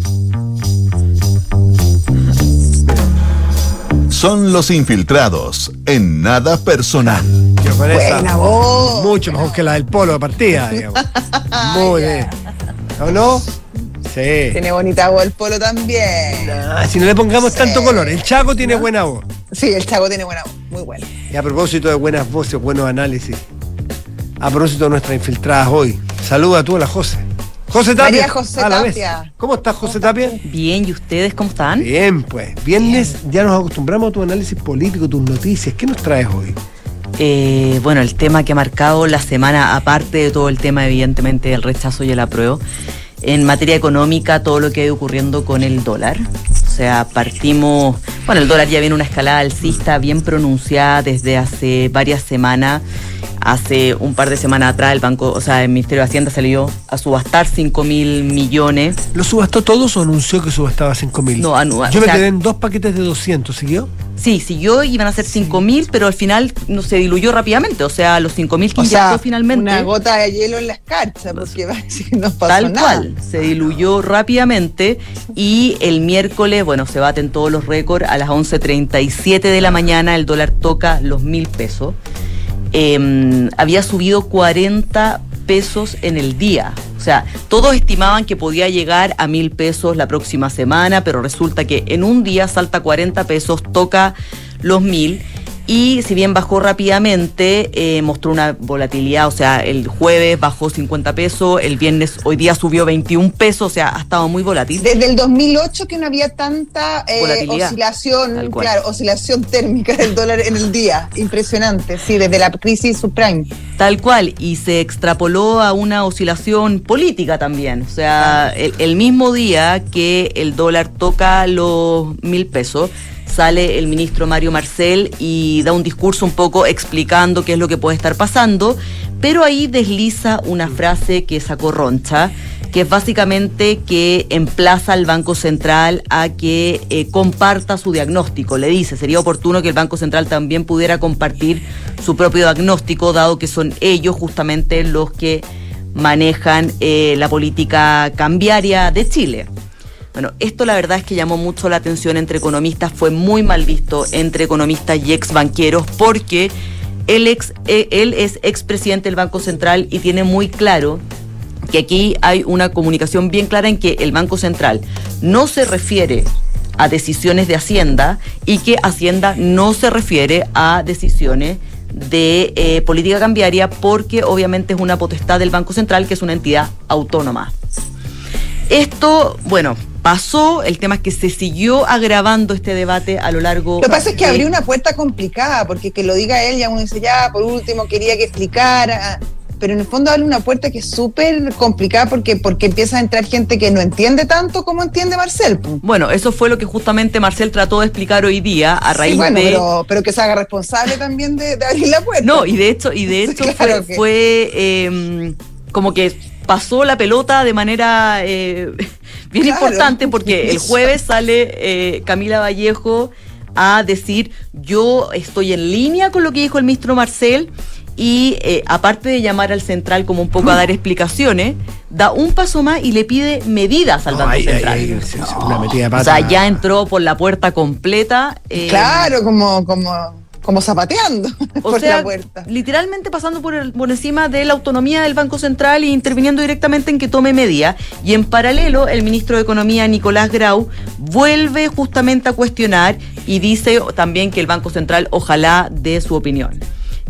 Son los infiltrados en nada personal. Yo con esa- Buena voz. Mucho mejor que la del Polo de partida, digamos. Muy bien. ¿O no? Sí. Tiene bonita voz el polo también. Ah, si no le pongamos tanto color. El Chaco tiene buena voz. Sí, el Chaco tiene buena voz. Muy buena. Y a propósito de buenas voces, buenos análisis. A propósito de nuestras infiltradas hoy. Saluda a tú a la José. José Tapia. María José. Tapia. ¿Cómo estás, José Tapia? Bien, ¿y ustedes cómo están? Bien, pues. Viernes ya nos acostumbramos a tu análisis político, tus noticias. ¿Qué nos traes hoy? Eh, bueno, el tema que ha marcado la semana, aparte de todo el tema, evidentemente, del rechazo y el apruebo, en materia económica, todo lo que ha ido ocurriendo con el dólar. O sea, partimos, bueno, el dólar ya viene una escalada alcista bien pronunciada desde hace varias semanas. Hace un par de semanas atrás el banco, o sea, el Ministerio de Hacienda salió a subastar 5 mil millones. ¿Lo subastó todos o anunció que subastaba 5 mil? No, anu- Yo me sea- quedé en dos paquetes de 200, ¿siguió? Sí, siguió, iban a ser 5 mil, pero al final no se diluyó rápidamente. O sea, los 5 mil que inyectó finalmente. una gota de hielo en la escarcha, porque va a decir que no pasó Tal nada. cual, se diluyó rápidamente y el miércoles, bueno, se baten todos los récords. A las 11.37 de la mañana el dólar toca los mil pesos. Eh, había subido 40 pesos en el día. O sea, todos estimaban que podía llegar a mil pesos la próxima semana, pero resulta que en un día salta 40 pesos, toca los mil. Y si bien bajó rápidamente, eh, mostró una volatilidad, o sea, el jueves bajó 50 pesos, el viernes hoy día subió 21 pesos, o sea, ha estado muy volátil. Desde el 2008 que no había tanta eh, oscilación, claro, oscilación térmica del dólar en el día. Impresionante, sí, desde la crisis subprime. Tal cual, y se extrapoló a una oscilación política también. O sea, el, el mismo día que el dólar toca los mil pesos, sale el ministro Mario Marcel y da un discurso un poco explicando qué es lo que puede estar pasando, pero ahí desliza una frase que sacó Roncha, que es básicamente que emplaza al Banco Central a que eh, comparta su diagnóstico. Le dice, sería oportuno que el Banco Central también pudiera compartir su propio diagnóstico, dado que son ellos justamente los que manejan eh, la política cambiaria de Chile. Bueno, esto la verdad es que llamó mucho la atención entre economistas, fue muy mal visto entre economistas y ex banqueros porque él, ex, eh, él es expresidente del Banco Central y tiene muy claro que aquí hay una comunicación bien clara en que el Banco Central no se refiere a decisiones de Hacienda y que Hacienda no se refiere a decisiones de eh, política cambiaria porque obviamente es una potestad del Banco Central que es una entidad autónoma. Esto, bueno, pasó, el tema es que se siguió agravando este debate a lo largo... Lo que pasa es que de- abrió una puerta complicada, porque que lo diga él, ya uno dice, ya, por último, quería que explicara. Pero en el fondo abre una puerta que es súper complicada porque, porque empieza a entrar gente que no entiende tanto como entiende Marcel. Bueno, eso fue lo que justamente Marcel trató de explicar hoy día a raíz Sí, bueno, de... pero, pero que se haga responsable también de, de abrir la puerta. No, y de hecho, y de hecho Claro fue, que- fue, eh, como que pasó la pelota de manera eh, bien Claro. importante porque el jueves sale eh, Camila Vallejo a decir yo estoy en línea con lo que dijo el ministro Marcel y eh, aparte de llamar al central como un poco a dar explicaciones, da un paso más y le pide medidas al No, Banco Central. ahí, sí, sí, una metida de o sea, ya entró por la puerta completa. eh, Claro, como, como, como zapateando O por sea, la puerta. literalmente pasando por, el- por encima de la autonomía del Banco Central e interviniendo directamente en que tome medidas. Y en paralelo, el ministro de Economía, Nicolás Grau, vuelve justamente a cuestionar y dice también que el Banco Central ojalá dé su opinión.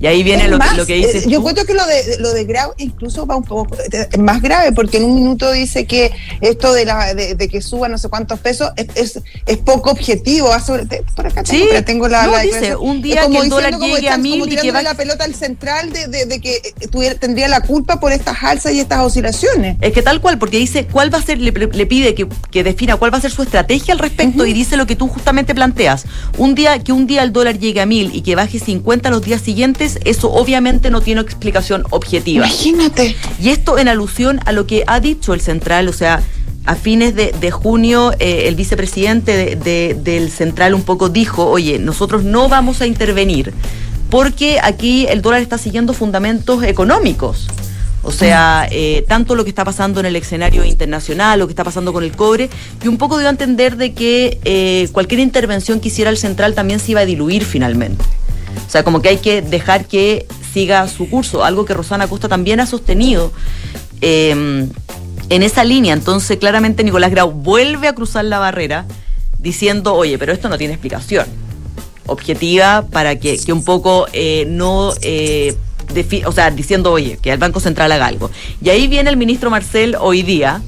Y ahí viene lo, más, lo que dice. eh, Yo encuentro que lo de, lo de Grau incluso va un poco eh, es más grave, porque en un minuto dice que esto de, la, de, de que suba no sé cuántos pesos es, es, es poco objetivo. Va sobre- por acá tengo, Sí, pero tengo la, no, la dice, un día como que el dólar llegue a mil como y que va- la pelota al central de, de- de que eh, tuviera- tendría la culpa por estas alzas y estas oscilaciones. Es que tal cual, porque dice cuál va a ser, le, le pide que, que defina cuál va a ser su estrategia al respecto y dice lo que tú justamente planteas. Un día, que un día el dólar llegue a mil y que baje 50 los días siguientes, eso obviamente no tiene explicación objetiva. Imagínate. Y esto en alusión a lo que ha dicho el central, o sea, a fines de, de junio eh, el vicepresidente de- de- del central un poco dijo, oye, nosotros no vamos a intervenir porque aquí el dólar está siguiendo fundamentos económicos. O sea, eh, tanto lo que está pasando en el escenario internacional, lo que está pasando con el cobre, y un poco dio a entender de que eh, cualquier intervención que hiciera el central también se iba a diluir finalmente. O sea, como que hay que dejar que siga su curso, algo que Rosana Costa también ha sostenido eh, en esa línea. Entonces, claramente Nicolás Grau vuelve a cruzar la barrera diciendo, oye, pero esto no tiene explicación objetiva para que, que un poco eh, no... eh, o sea, diciendo, oye, que el Banco Central haga algo. Y ahí viene el ministro Marcel hoy día,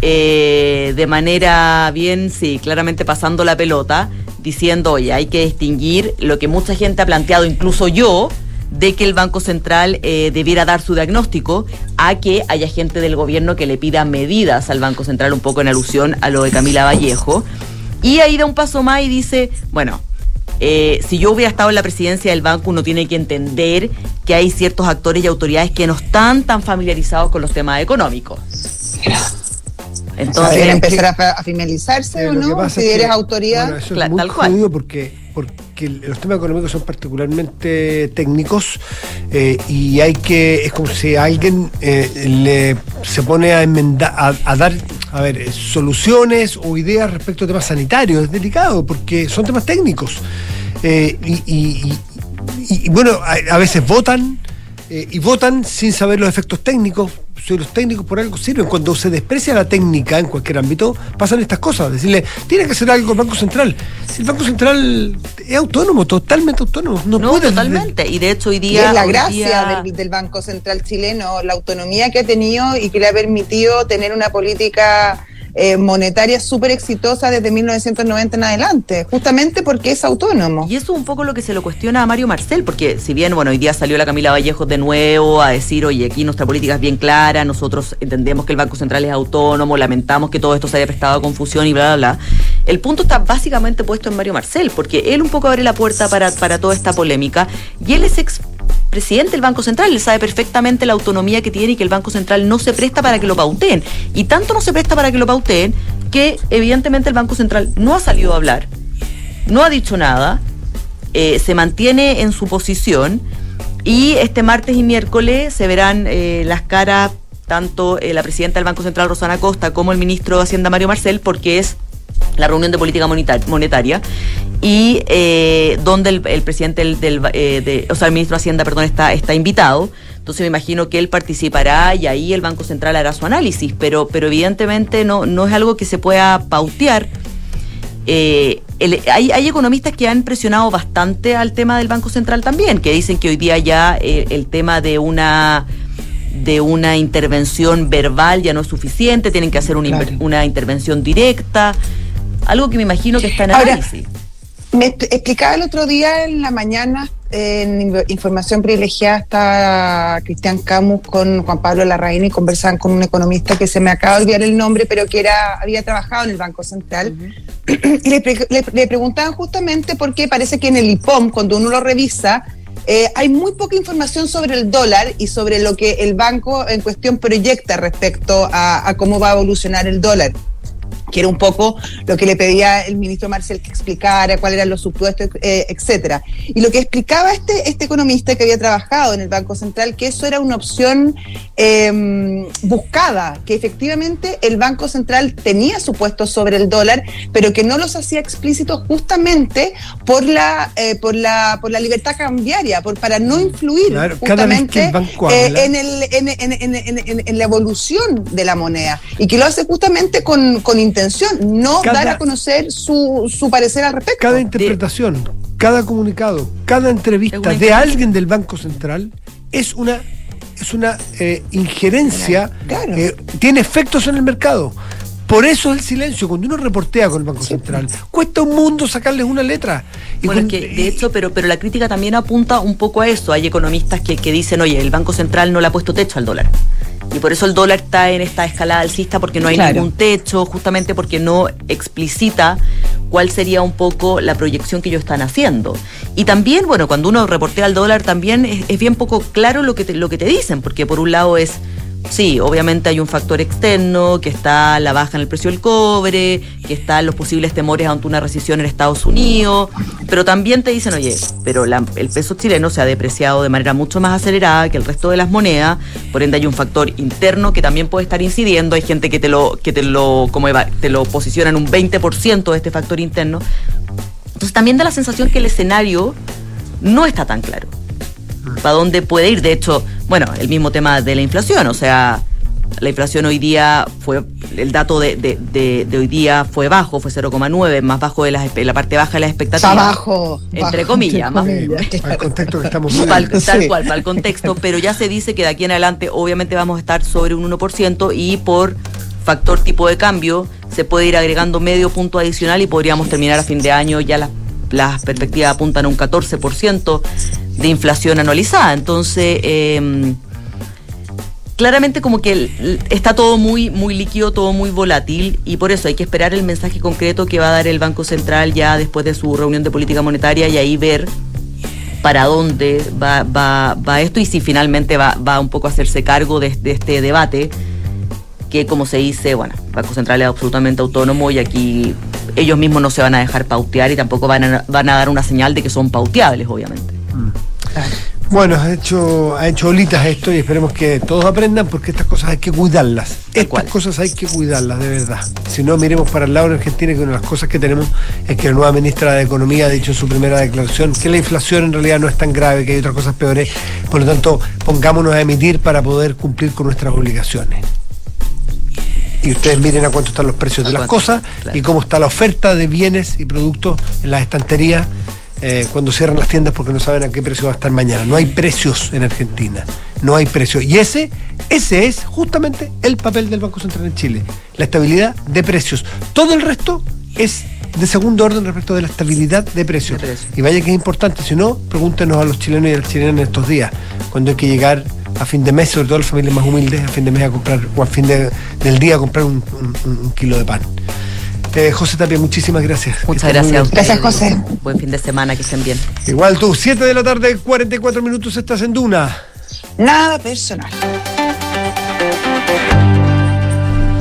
eh, de manera bien, sí, claramente pasando la pelota, diciendo, oye, hay que distinguir lo que mucha gente ha planteado, incluso yo, de que el Banco Central eh, debiera dar su diagnóstico a que haya gente del gobierno que le pida medidas al Banco Central, un poco en alusión a lo de Camila Vallejo. Y ahí da un paso más y dice, bueno, eh, si yo hubiera estado en la presidencia del banco, uno tiene que entender que hay ciertos actores y autoridades que no están tan familiarizados con los temas económicos. Entonces, Entonces, empezar a, a familiarizarse Eh, o no, si es que, eres autoridad. bueno, eso Cla- es muy tal cual. jodido porque, porque los temas económicos son particularmente técnicos eh, y hay que, es como si alguien eh, le se pone a enmendar, a, a dar, a ver, soluciones o ideas respecto a temas sanitarios. Es delicado porque son temas técnicos. Eh, y, y- y- y- y, bueno, a, a veces votan eh, y votan sin saber los efectos técnicos. Si los técnicos por algo sirven. Cuando se desprecia la técnica en cualquier ámbito, pasan estas cosas. Decirle, tiene que hacer algo el Banco Central. Si el Banco Central es autónomo, totalmente autónomo. No, no, puede totalmente. Y de hecho hoy Y día... es la gracia día- del, del Banco Central chileno, la autonomía que ha tenido y que le ha permitido tener una política eh, monetaria súper exitosa desde 1990 en adelante, justamente porque es autónomo. Y eso es un poco lo que se lo cuestiona a Mario Marcel, porque si bien, bueno, hoy día salió la Camila Vallejos de nuevo a decir, oye, aquí nuestra política es bien clara, nosotros entendemos que el Banco Central es autónomo, lamentamos que todo esto se haya prestado a confusión y bla, bla, bla. El punto está básicamente puesto en Mario Marcel, porque él un poco abre la puerta para, para toda esta polémica y él es ex presidente del Banco Central, él sabe perfectamente la autonomía que tiene y que el Banco Central no se presta para que lo pauteen. Y tanto no se presta para que lo pauteen que evidentemente el Banco Central no ha salido a hablar, no ha dicho nada, eh, se mantiene en su posición y este martes y miércoles se verán eh, las caras tanto eh, la presidenta del Banco Central Rosana Costa como el ministro de Hacienda Mario Marcel porque es la reunión de política moneta- monetaria y eh, donde el, el presidente del, del, eh, de- o sea, el ministro de Hacienda, perdón, está, está invitado. Entonces me imagino que él participará y ahí el Banco Central hará su análisis, pero, pero evidentemente no, no es algo que se pueda pautear. Eh, el- hay, hay economistas que han presionado bastante al tema del Banco Central también, que dicen que hoy día ya eh, el tema de una de una intervención verbal ya no es suficiente, tienen que hacer una, Claro. una intervención directa, algo que me imagino que está en Ahora, análisis. Me est- explicaba el otro día en la mañana, en Información Privilegiada, está Cristian Camus con Juan Pablo Larraín y conversaban con un economista que se me acaba de olvidar el nombre, pero que era había trabajado en el Banco Central. Y le, pre- le- le preguntaban justamente por qué parece que en el IPOM, cuando uno lo revisa, eh, hay muy poca información sobre el dólar y sobre lo que el banco en cuestión proyecta respecto a, a cómo va a evolucionar el dólar que era un poco lo que le pedía el ministro Marcel que explicara cuáles eran los supuestos, eh, etcétera. Y lo que explicaba este, este economista que había trabajado en el Banco Central, que eso era una opción eh, buscada, que efectivamente el Banco Central tenía supuestos sobre el dólar, pero que no los hacía explícitos justamente por la, eh, por la, por la libertad cambiaria, por, para no influir Claro, justamente el eh, en, el, en- en la evolución de la moneda y que lo hace justamente con, con intención, no Cada- dar a conocer su, su parecer al respecto. Cada interpretación, cada comunicado, cada entrevista de alguien del Banco Central es una es una eh, injerencia, Claro. eh, tiene efectos en el mercado. Por eso el silencio, cuando uno reportea con el Banco Central, cuesta un mundo sacarles una letra. Y Bueno, es que de hecho, pero, pero la crítica también apunta un poco a eso. Hay economistas que, que dicen, oye, el Banco Central no le ha puesto techo al dólar. Y por eso el dólar está en esta escalada alcista porque no hay Claro. ningún techo, justamente porque no explicita cuál sería un poco la proyección que ellos están haciendo. Y también, bueno, cuando uno reportea al dólar también es, es bien poco claro lo que, te, lo que te dicen, porque por un lado es Sí, obviamente hay un factor externo, que está la baja en el precio del cobre, que están los posibles temores ante una recesión en Estados Unidos, pero también te dicen, oye, pero el peso chileno se ha depreciado de manera mucho más acelerada que el resto de las monedas, por ende hay un factor interno que también puede estar incidiendo, hay gente que te lo, que te lo, como eva- te lo posiciona en un 20% de este factor interno. Entonces también da la sensación que el escenario no está tan claro. ¿Para dónde puede ir? De hecho, bueno, el mismo tema de la inflación, o sea, la inflación hoy día fue, el dato de, de- de- de hoy día fue bajo, fue 0,9, más bajo de las, espe- la parte baja de las expectativas. Está bajo. Entre bajo, comillas, más- para el contexto que estamos tal Sí. cual, para el contexto, pero ya se dice que de aquí en adelante obviamente vamos a estar sobre un 1% y por factor tipo de cambio se puede ir agregando medio punto adicional y podríamos terminar a fin de año ya las, las perspectivas apuntan a un 14% de inflación anualizada. Entonces, eh, claramente como que está todo muy, muy líquido, todo muy volátil y por eso hay que esperar el mensaje concreto que va a dar el Banco Central ya después de su reunión de política monetaria y ahí ver para dónde va, va, va esto y si finalmente va, va un poco a hacerse cargo de, de este debate que como se dice, bueno, el Banco Central es absolutamente autónomo y aquí ellos mismos no se van a dejar pautear y tampoco van a, van a dar una señal de que son pauteables, obviamente. Bueno, ha hecho, ha hecho olitas esto y esperemos que todos aprendan porque estas cosas hay que cuidarlas. Estas cual. cosas hay que cuidarlas, de verdad. Si no, miremos para el lado en Argentina que una de las cosas que tenemos es que la nueva ministra de Economía ha dicho en su primera declaración que la inflación en realidad no es tan grave, que hay otras cosas peores. Por lo tanto, pongámonos a emitir para poder cumplir con nuestras obligaciones. Y ustedes miren a cuánto están los precios de las cuánto, cosas claro. y cómo está la oferta de bienes y productos en las estanterías eh, cuando cierran las tiendas porque no saben a qué precio va a estar mañana. No hay precios en Argentina. No hay precios. Y ese, ese es justamente el papel del Banco Central en Chile. La estabilidad de precios. Todo el resto es de segundo orden respecto de la estabilidad de precios. De precios. Y vaya que es importante. Si no, pregúntenos a los chilenos y a las chilenas en estos días, cuando hay que llegar a fin de mes, sobre todo las familias más humildes, a fin de mes a comprar, o a fin de- del día a comprar un, un- un kilo de pan. Eh, José Tapia, muchísimas gracias. Muchas gracias. Gracias. José. Buen fin de semana, que estén bien. Igual tú, 7 de la tarde, 44 minutos, estás en Duna. Nada personal.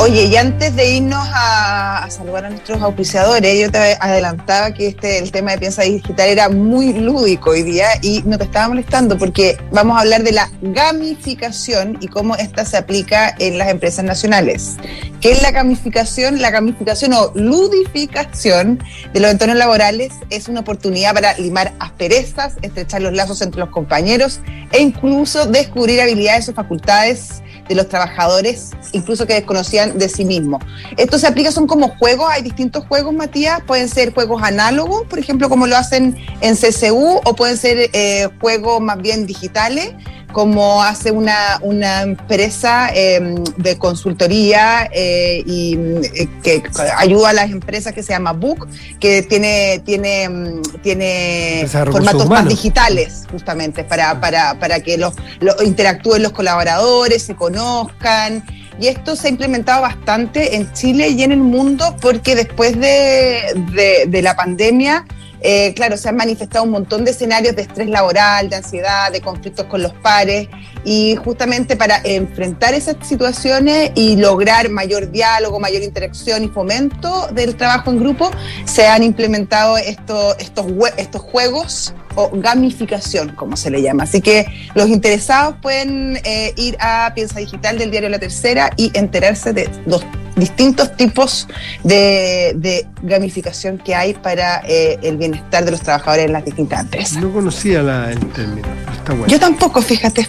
Oye, y antes de irnos a, a saludar a nuestros auspiciadores, yo te adelantaba que este el tema de Piensa Digital era muy lúdico hoy día y no te estaba molestando porque vamos a hablar de la gamificación y cómo esta se aplica en las empresas nacionales. ¿Qué es la gamificación? La gamificación o ludificación de los entornos laborales es una oportunidad para limar asperezas, estrechar los lazos entre los compañeros e incluso descubrir habilidades o facultades de los trabajadores, incluso que desconocían de sí mismos. Esto se aplica, son como juegos, hay distintos juegos, Matías, pueden ser juegos análogos, por ejemplo, como lo hacen en CCU, o pueden ser eh, juegos más bien digitales, como hace una, una empresa eh, de consultoría eh, y eh, que ayuda a las empresas que se llama Book, que tiene, tiene, mm, tiene formatos más digitales, justamente, para, para, para que los, los interactúen los colaboradores, se conozcan. Y esto se ha implementado bastante en Chile y en el mundo porque después de, de- de la pandemia, eh, claro, se han manifestado un montón de escenarios de estrés laboral, de ansiedad, de conflictos con los pares y justamente para enfrentar esas situaciones y lograr mayor diálogo, mayor interacción y fomento del trabajo en grupo, se han implementado estos, estos, estos juegos o gamificación, como se le llama. Así que los interesados pueden eh, ir a Piensa Digital del diario La Tercera y enterarse de los distintos tipos de, de gamificación que hay para eh, el bienestar de los trabajadores en las distintas empresas. No conocía la- el término, está bueno. Yo tampoco, fíjate.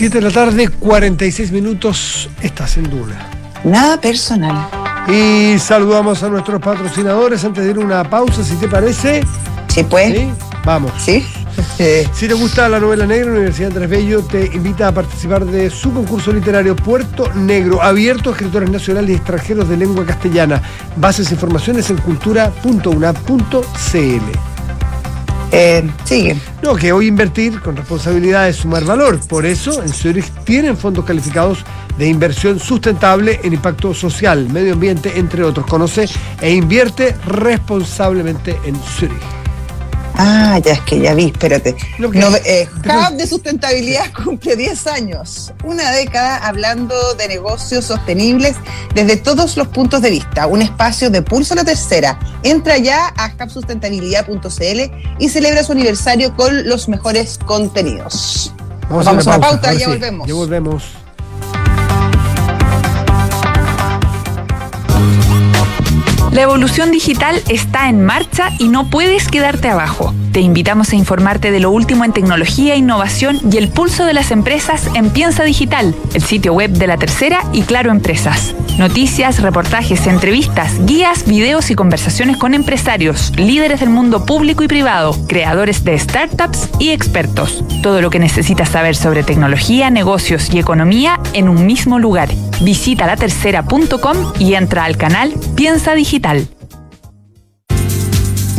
7 de la tarde, 46 minutos, estás en Duna. Nada personal. Y saludamos a nuestros patrocinadores antes de ir a una pausa, si te parece. Sí, pues. ¿Sí? Vamos. Sí. Eh, Si te gusta la novela negra, la Universidad Andrés Bello te invita a participar de su concurso literario Puerto Negro, abierto a escritores nacionales y extranjeros de lengua castellana. Bases e informaciones en cultura.una.cl. eh, sigue. No, que hoy invertir con responsabilidad es sumar valor. Por eso, en Zurich tienen fondos calificados de inversión sustentable en impacto social, medio ambiente, entre otros. Conoce e invierte responsablemente en Zurich. Ah, ya es que ya vi, espérate. Lo que- No, eh, Hub de Sustentabilidad cumple 10 años, una década hablando de negocios sostenibles desde todos los puntos de vista. Un espacio de pulso a la tercera. Entra ya a hubsustentabilidad.cl y celebra su aniversario con los mejores contenidos. Vamos a una pauta, Ahora ya sí, volvemos. Ya volvemos. La evolución digital está en marcha y no puedes quedarte abajo. Te invitamos a informarte de lo último en tecnología, innovación y el pulso de las empresas en Piensa Digital, el sitio web de la tercera y Claro Empresas. Noticias, reportajes, entrevistas, guías, videos y conversaciones con empresarios, líderes del mundo público y privado, creadores de startups y expertos. Todo lo que necesitas saber sobre tecnología, negocios y economía en un mismo lugar. Visita latercera.com y entra al canal Piensa Digital.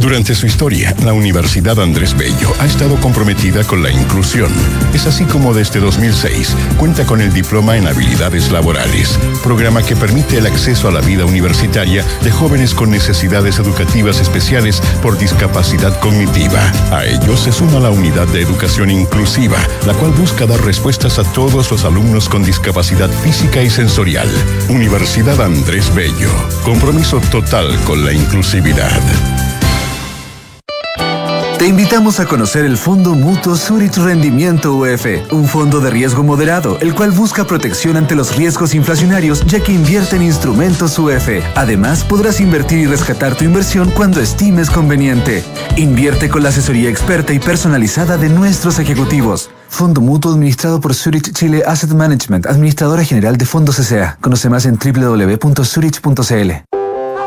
Durante su historia, la Universidad Andrés Bello ha estado comprometida con la inclusión. Es así como desde 2006 cuenta con el Diploma en Habilidades Laborales, programa que permite el acceso a la vida universitaria de jóvenes con necesidades educativas especiales por discapacidad cognitiva. A ellos se suma la Unidad de Educación Inclusiva, la cual busca dar respuestas a todos los alumnos con discapacidad física y sensorial. Universidad Andrés Bello, compromiso total con la inclusividad. Te invitamos a conocer el Fondo Mutuo Zurich Rendimiento UF, un fondo de riesgo moderado, el cual busca protección ante los riesgos inflacionarios ya que invierte en instrumentos UF. Además, podrás invertir y rescatar tu inversión cuando estimes conveniente. Invierte con la asesoría experta y personalizada de nuestros ejecutivos. Fondo Mutuo administrado por Zurich Chile Asset Management, administradora general de fondos S.A. Conoce más en www.zurich.cl.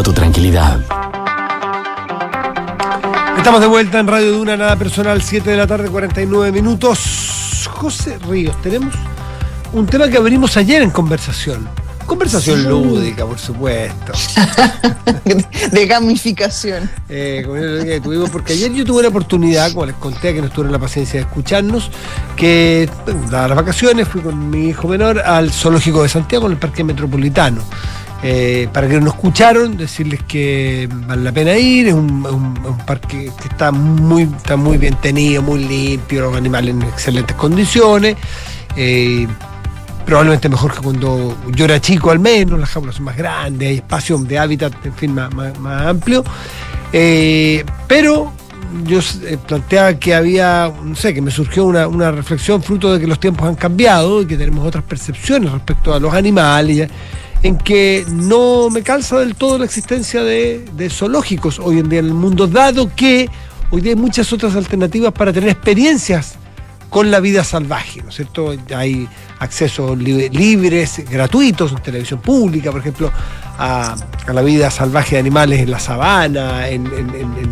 tu tranquilidad. Estamos de vuelta en Radio Duna, nada personal, 7 de la tarde, 49 minutos. José Ríos, tenemos un tema que abrimos ayer en conversación. Conversación Sí. lúdica, por supuesto. de gamificación. Eh, que tuvimos, porque ayer yo tuve la oportunidad, como les conté, que no tuvieron la paciencia de escucharnos, que dadas las vacaciones fui con mi hijo menor al zoológico de Santiago, en el Parque Metropolitano. Eh, para que no escucharon, decirles que vale la pena ir, es un, parque que está muy, está muy bien tenido, muy limpio, los animales en excelentes condiciones. eh, probablemente mejor que cuando yo era chico al menos, las jaulas son más grandes, hay espacio de hábitat, en fin, más, más- amplio. Eh, pero yo planteaba que había, no sé, que me surgió una, una reflexión fruto de que los tiempos han cambiado y que tenemos otras percepciones respecto a los animales, en que no me calza del todo la existencia de, de zoológicos hoy en día en el mundo, dado que hoy día hay muchas otras alternativas para tener experiencias con la vida salvaje, ¿no es cierto? Hay accesos li- libres, gratuitos en televisión pública, por ejemplo, a, la vida salvaje de animales en la sabana, en,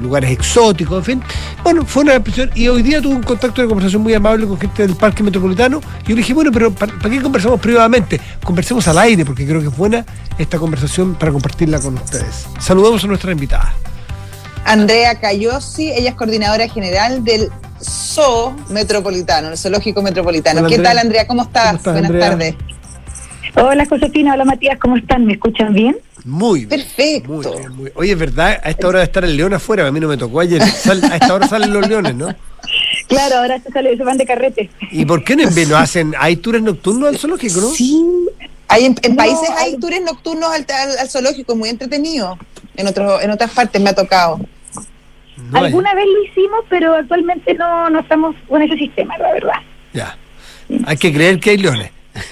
lugares exóticos, en fin. Bueno, fue una impresión y hoy día tuve un contacto de conversación muy amable con gente del Parque Metropolitano y yo le dije, bueno, pero ¿para, para qué conversamos privadamente? Conversemos al aire, porque creo que es buena esta conversación para compartirla con ustedes. Saludamos a nuestra invitada. Andrea Cayosi, ella es coordinadora general del zoo metropolitano, el zoológico metropolitano. Hola, ¿Qué Andrea. tal, Andrea? ¿Cómo estás? ¿Cómo estás, Buenas Andrea? tardes. Hola Josefina, hola Matías, ¿cómo están? ¿Me escuchan bien? Muy bien. Perfecto. Muy bien, muy- Oye, es verdad, a esta hora de estar el león afuera, a mí no me tocó ayer. Sal- a esta hora salen los leones, ¿no? Claro, ahora se, sale, se van de carrete. ¿Y por qué no, en vez- no hacen? ¿Hay tours nocturnos al zoológico, no? Sí. Hay en, en No, países hay hay- tours nocturnos al, al- al zoológico, muy entretenido. En, otros en otras partes me ha tocado. Alguna vez lo hicimos, pero actualmente no, no estamos con ese sistema, la verdad. Ya. Hay que creer que hay leones.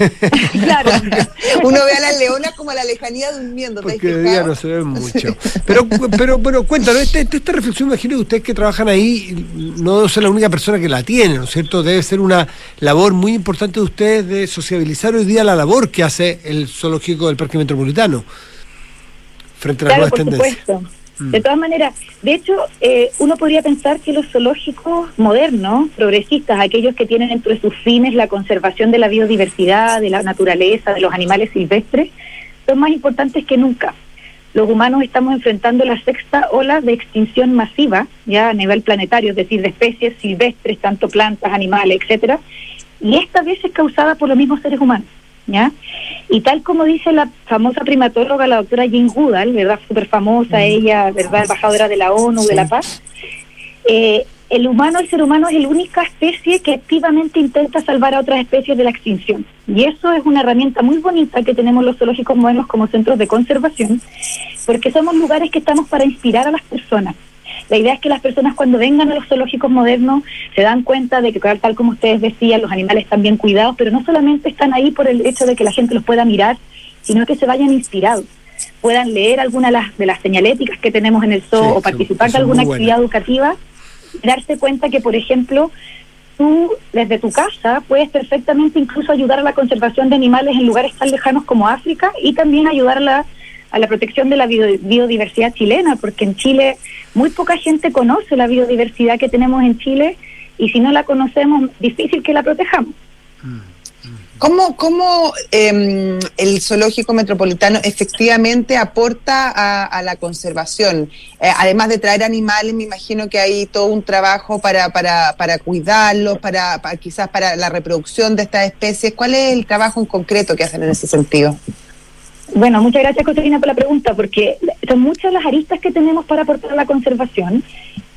Claro. Uno ve a las leonas como a la lejanía durmiendo. ¿te has Porque de día no se ven mucho. Pero, pero bueno, cuéntanos, este- este- esta reflexión, imagino que ustedes que trabajan ahí, no ser la única persona que la tiene, ¿no es cierto? Debe ser una labor muy importante de ustedes de sociabilizar hoy día la labor que hace el zoológico del Parque Metropolitano frente a las Claro, nuevas por tendencias. supuesto. Mm. De todas maneras, de hecho, eh, uno podría pensar que los zoológicos modernos, progresistas, aquellos que tienen entre sus fines la conservación de la biodiversidad, de la naturaleza, de los animales silvestres, son más importantes que nunca. Los humanos estamos enfrentando la sexta ola de extinción masiva, ya a nivel planetario, es decir, de especies silvestres, tanto plantas, animales, etcétera, y esta vez es causada por los mismos seres humanos. ¿Ya? Y tal como dice la famosa primatóloga, la doctora Jane Goodall, ¿verdad? Súper famosa, ella, ¿verdad? Embajadora de la ONU, de la paz. Eh, el humano, el ser humano es la única especie que activamente intenta salvar a otras especies de la extinción. Y eso es una herramienta muy bonita que tenemos los zoológicos modernos como centros de conservación, porque somos lugares que estamos para inspirar a las personas. La idea es que las personas cuando vengan a los zoológicos modernos se dan cuenta de que, tal como ustedes decían, los animales están bien cuidados, pero no solamente están ahí por el hecho de que la gente los pueda mirar, sino que se vayan inspirados, puedan leer alguna de las, señaléticas que tenemos en el zoo Sí, o participar de alguna actividad educativa, darse cuenta que, por ejemplo, tú desde tu casa puedes perfectamente incluso ayudar a la conservación de animales en lugares tan lejanos como África y también ayudar a la, a la protección de la bio- biodiversidad chilena, porque en Chile muy poca gente conoce la biodiversidad que tenemos en Chile y si no la conocemos, difícil que la protejamos. ¿Cómo, cómo em, el zoológico metropolitano efectivamente aporta a, a la conservación? Eh, además de traer animales, me imagino que hay todo un trabajo para, para, para cuidarlos, para, para quizás para la reproducción de estas especies. ¿Cuál es el trabajo en concreto que hacen en ese sentido? Bueno, muchas gracias, Josefina, por la pregunta, porque son muchas las aristas que tenemos para aportar a la conservación.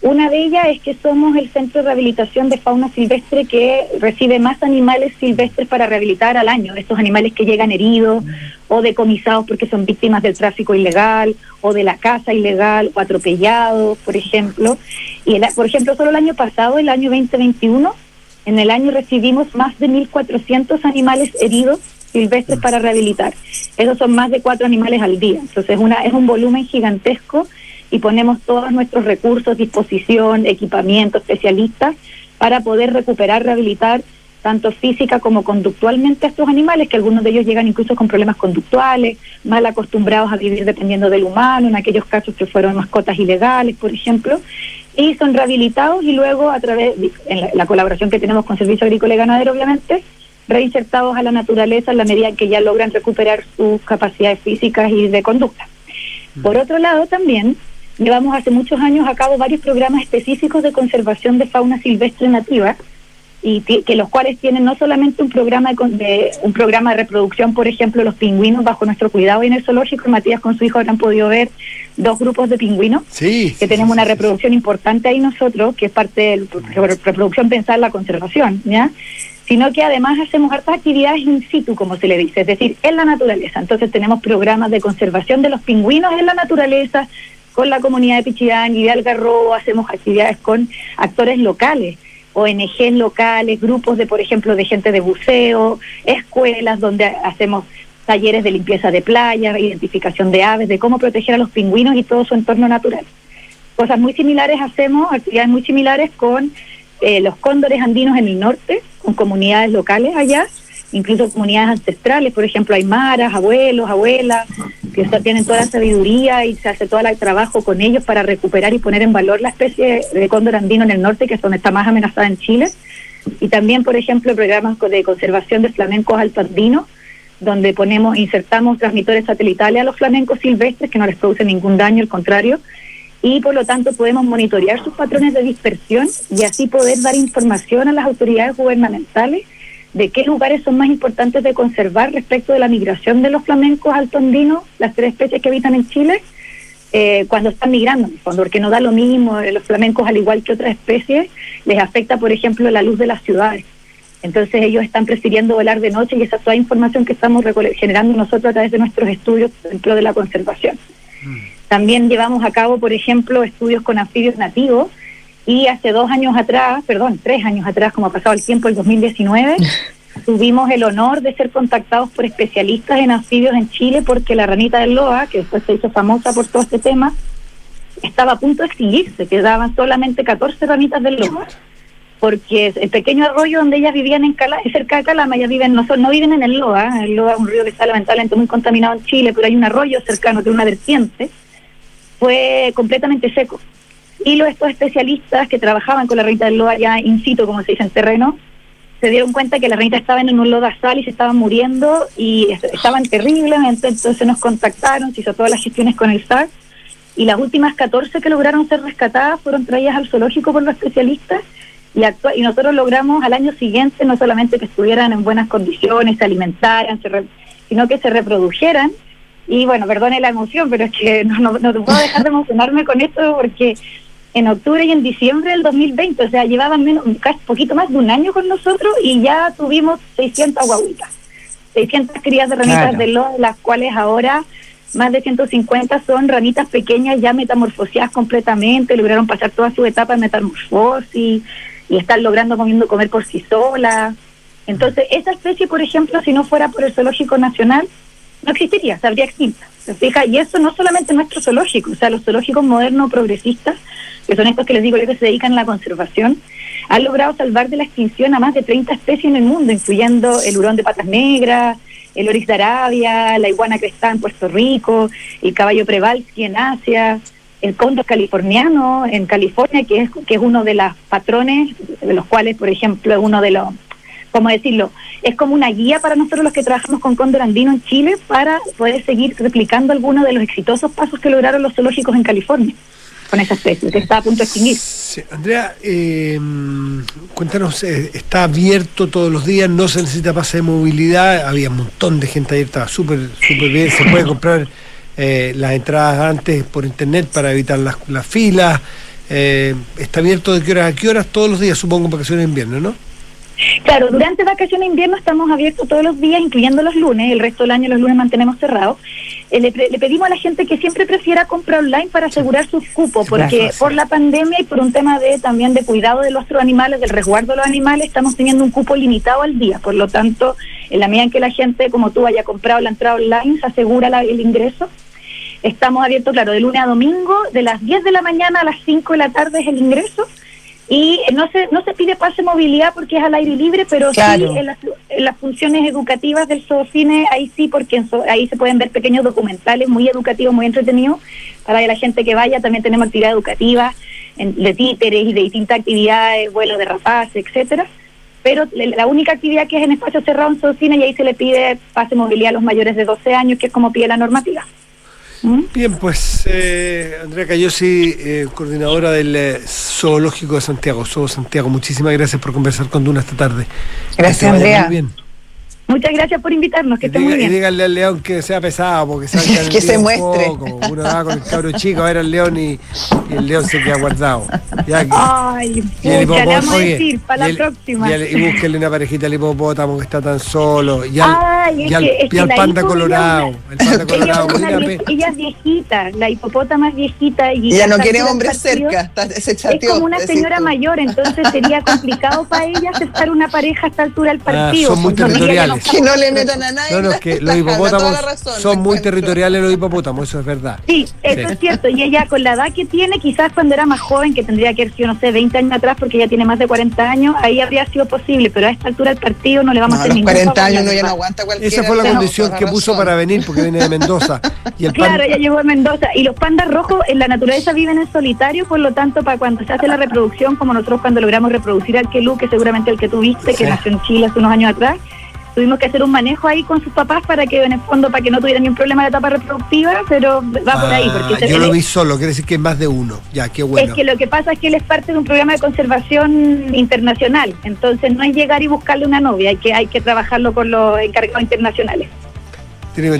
Una de ellas es que somos el centro de rehabilitación de fauna silvestre que recibe más animales silvestres para rehabilitar al año, estos animales que llegan heridos o decomisados porque son víctimas del tráfico ilegal o de la caza ilegal o atropellados, por ejemplo. Y, el- por ejemplo, solo el año pasado, el año 2021, en el año recibimos más de 1.400 animales heridos silvestres para rehabilitar. Esos son más de cuatro animales al día. Entonces una, es un volumen gigantesco y ponemos todos nuestros recursos, disposición, equipamiento, especialistas para poder recuperar, rehabilitar tanto física como conductualmente a estos animales, que algunos de ellos llegan incluso con problemas conductuales, mal acostumbrados a vivir dependiendo del humano, en aquellos casos que fueron mascotas ilegales, por ejemplo, y son rehabilitados y luego a través, en la, la colaboración que tenemos con Servicio Agrícola y Ganadero, obviamente, reinsertados a la naturaleza en la medida en que ya logran recuperar sus capacidades físicas y de conducta. Por otro lado, también llevamos hace muchos años a cabo varios programas específicos de conservación de fauna silvestre nativa y que los cuales tienen no solamente un programa de, de- un programa de reproducción, por ejemplo, los pingüinos bajo nuestro cuidado y en el zoológico, Matías con su hijo habrán podido ver dos grupos de pingüinos Sí. que tenemos una reproducción importante ahí nosotros, que es parte de la reproducción pensar la conservación, ¿ya? Sino que además hacemos hartas actividades in situ, como se le dice, es decir, en la naturaleza. Entonces tenemos programas de conservación de los pingüinos en la naturaleza, con la comunidad de Pichidán y de Algarrobo, hacemos actividades con actores locales. ONGs locales, grupos de, por ejemplo, de gente de buceo, escuelas donde hacemos talleres de limpieza de playas, identificación de aves, de cómo proteger a los pingüinos y todo su entorno natural. Cosas muy similares hacemos, actividades muy similares con eh, los cóndores andinos en el norte, comunidades locales allá, incluso comunidades ancestrales, por ejemplo, aymaras, abuelos, abuelas, que tienen toda la sabiduría y se hace todo el trabajo con ellos para recuperar y poner en valor la especie de cóndor andino en el norte, que es donde está más amenazada en Chile. Y también, por ejemplo, programas de conservación de flamencos altoandinos, donde ponemos, insertamos transmitores satelitales a los flamencos silvestres que no les producen ningún daño, al contrario, y por lo tanto podemos monitorear sus patrones de dispersión y así poder dar información a las autoridades gubernamentales de qué lugares son más importantes de conservar respecto de la migración de los flamencos altoandinos, las tres especies que habitan en Chile, eh, cuando están migrando, porque no da lo mismo, eh, los flamencos al igual que otras especies, les afecta, por ejemplo, la luz de las ciudades. Entonces ellos están prefiriendo volar de noche y esa es toda información que estamos generando nosotros a través de nuestros estudios dentro de la conservación. También llevamos a cabo, por ejemplo, estudios con anfibios nativos y hace dos años atrás, perdón, tres años atrás, como ha pasado el tiempo, el 2019, tuvimos el honor de ser contactados por especialistas en anfibios en Chile porque la ranita del Loa, que después se hizo famosa por todo este tema, estaba a punto de extinguirse, quedaban solamente 14 ranitas del Loa. Porque el pequeño arroyo donde ellas vivían en Cala, cerca de Calama, ellas viven, no, son, no viven en el Loa, el Loa es un río que está lamentablemente muy contaminado en Chile, pero hay un arroyo cercano que es una vertiente, fue completamente seco. Y los, estos especialistas que trabajaban con la ranita del Loa ya in situ, como se dice en terreno, se dieron cuenta que las ranitas estaban en un lodazal y se estaban muriendo y estaban terribles, entonces nos contactaron, se hizo todas las gestiones con el SAR y las últimas 14 que lograron ser rescatadas fueron traídas al zoológico por los especialistas y, y nosotros logramos al año siguiente no solamente que estuvieran en buenas condiciones, se alimentaran, sino que se reprodujeran. Y bueno, perdone la emoción, pero es que no, no, no puedo dejar de emocionarme con esto porque en octubre y en diciembre del 2020, o sea, llevaban menos, casi poquito más de un año con nosotros y ya tuvimos 600 guaguitas, 600 crías de ranitas de los, las cuales ahora más de 150 son ranitas pequeñas ya metamorfoseadas completamente, lograron pasar toda su etapa de metamorfosis, y están logrando comiendo comer por sí sola. Entonces, esa especie, por ejemplo, si no fuera por el Zoológico Nacional, no existiría, se extinta. ¿Se fija? Y eso no solamente nuestro zoológico, o sea, los zoológicos modernos progresistas, que son estos que les digo que se dedican a la conservación, han logrado salvar de la extinción a más de 30 especies en el mundo, incluyendo el hurón de patas negras, el oris de Arabia, la iguana crestada en Puerto Rico, el caballo Prevalsky en Asia, el cóndor californiano en California, que es, que es uno de los patrones, de los cuales, por ejemplo, es uno de los, ¿cómo decirlo? Es como una guía para nosotros los que trabajamos con cóndor andino en Chile para poder seguir replicando algunos de los exitosos pasos que lograron los zoológicos en California con esa especie, que está a punto de extinguir. Andrea, eh, cuéntanos, eh, ¿está abierto todos los días? ¿No se necesita pase de movilidad? Había un montón de gente ayer, estaba súper súper bien, se puede comprar eh, las entradas antes por internet para evitar las, las filas. Eh, está abierto de qué horas a qué horas todos los días, supongo, en vacaciones de invierno, ¿no? Claro, durante vacaciones de invierno estamos abiertos todos los días, incluyendo los lunes, el resto del año los lunes mantenemos cerrados. Eh, le, pedimos a la gente que siempre prefiera comprar online para asegurar sus cupos, porque por la pandemia y por un tema de también de cuidado de los animales, del resguardo de los animales, estamos teniendo un cupo limitado al día. Por lo tanto, en la medida en que la gente, como tú, haya comprado la entrada online, se asegura el ingreso. Estamos abiertos, claro, de lunes a domingo, de las 10 de la mañana a las 5 de la tarde es el ingreso. Y no se, no se pide pase movilidad porque es al aire libre, pero sí en las, funciones educativas del Zoocine, ahí sí, porque ahí se pueden ver pequeños documentales muy educativos, muy entretenidos, para que la gente que vaya. También tenemos actividad educativa de títeres y de distintas actividades, vuelos de rapaces, etcétera pero la única actividad que es en espacio cerrado en Zoocine y ahí se le pide pase movilidad a los mayores de 12 años, que es como pide la normativa. Bien, pues eh, Andrea Cayosi, eh, coordinadora del eh, Zoológico de Santiago, Zoo Santiago, muchísimas gracias por conversar con Duna esta tarde. Gracias, Andrea. bien. Muchas gracias por invitarnos, que estén muy bien. Y díganle al león que sea pesado, porque que se muestre. Uno va con el cabro chico a ver al león y, y el león se queda guardado. Ya que- Ay, y el pucha, le vamos a hipopótamo, oye, decir para y la el- próxima. Y, el- y búsquenle una parejita al hipopótamo que está tan solo. Y al, Ay, es y al- que- es y que al la panda colorado. ella- El panda Ella, colorado. es una ella es viejita, la hipopótama es viejita y ya no quiere hombres partido cerca. está- se Es chateó. como una señora tú. mayor, entonces sería complicado para ella aceptar una pareja a esta altura del partido. Ah, son muy ella territoriales. No- Que no le metan a nadie. No, no, es que los hipopótamos razón, son muy territoriales los hipopótamos, eso es verdad. Sí, eso Sí. es cierto. Y ella con la edad que tiene, quizás cuando era más joven, que tendría que haber sido, no sé, 20 años atrás, porque ella tiene más de 40 años, ahí habría sido posible. Pero a esta altura del partido no le vamos No, a a hacer los ningún 40 favor, años uno ya no aguanta cualquiera. Esa fue la condición que puso razón. para venir, porque viene de Mendoza. Y el pan- Claro, ella llegó a Mendoza. Y los pandas rojos en la naturaleza viven en solitario, por lo tanto, para cuando se hace la reproducción, como nosotros cuando logramos reproducir al Kelú, que seguramente el que tuviste, que Sí. nació en Chile hace unos años atrás, tuvimos que hacer un manejo ahí con sus papás para que, en el fondo, para que no tuviera ningún problema de etapa reproductiva, pero va por ahí. Porque Ah, yo lo vi solo, quiere decir que es más de uno. Ya, qué bueno. Es que lo que pasa es que él es parte de un programa de conservación internacional, entonces no es llegar y buscarle una novia, hay que hay que trabajarlo con los encargados internacionales.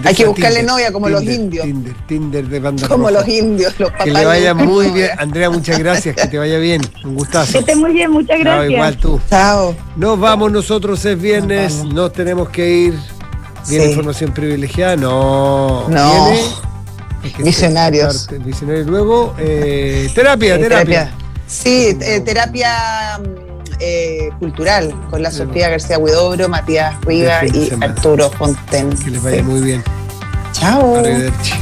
Hay que buscarle Tinder, novia como los indios. Tinder, Tinder de banda Como roja. los indios, los papás. Que le vaya muy bien. Andrea, muchas gracias. Que te vaya bien. Un gustazo. Que esté muy bien, muchas Chao, gracias. igual tú. Chao. Nos vamos nosotros, es viernes. Nos tenemos que ir. ¿Viene Sí. información privilegiada? No. No. ¿Viene? Es que Visionarios. Luego, eh, terapia, Eh, terapia. Sí, eh, terapia mm, eh, cultural con la Sofía García Huidobro, Matías de y semana. Arturo Fonten. Que les vaya muy bien. Chao. Arrivederci.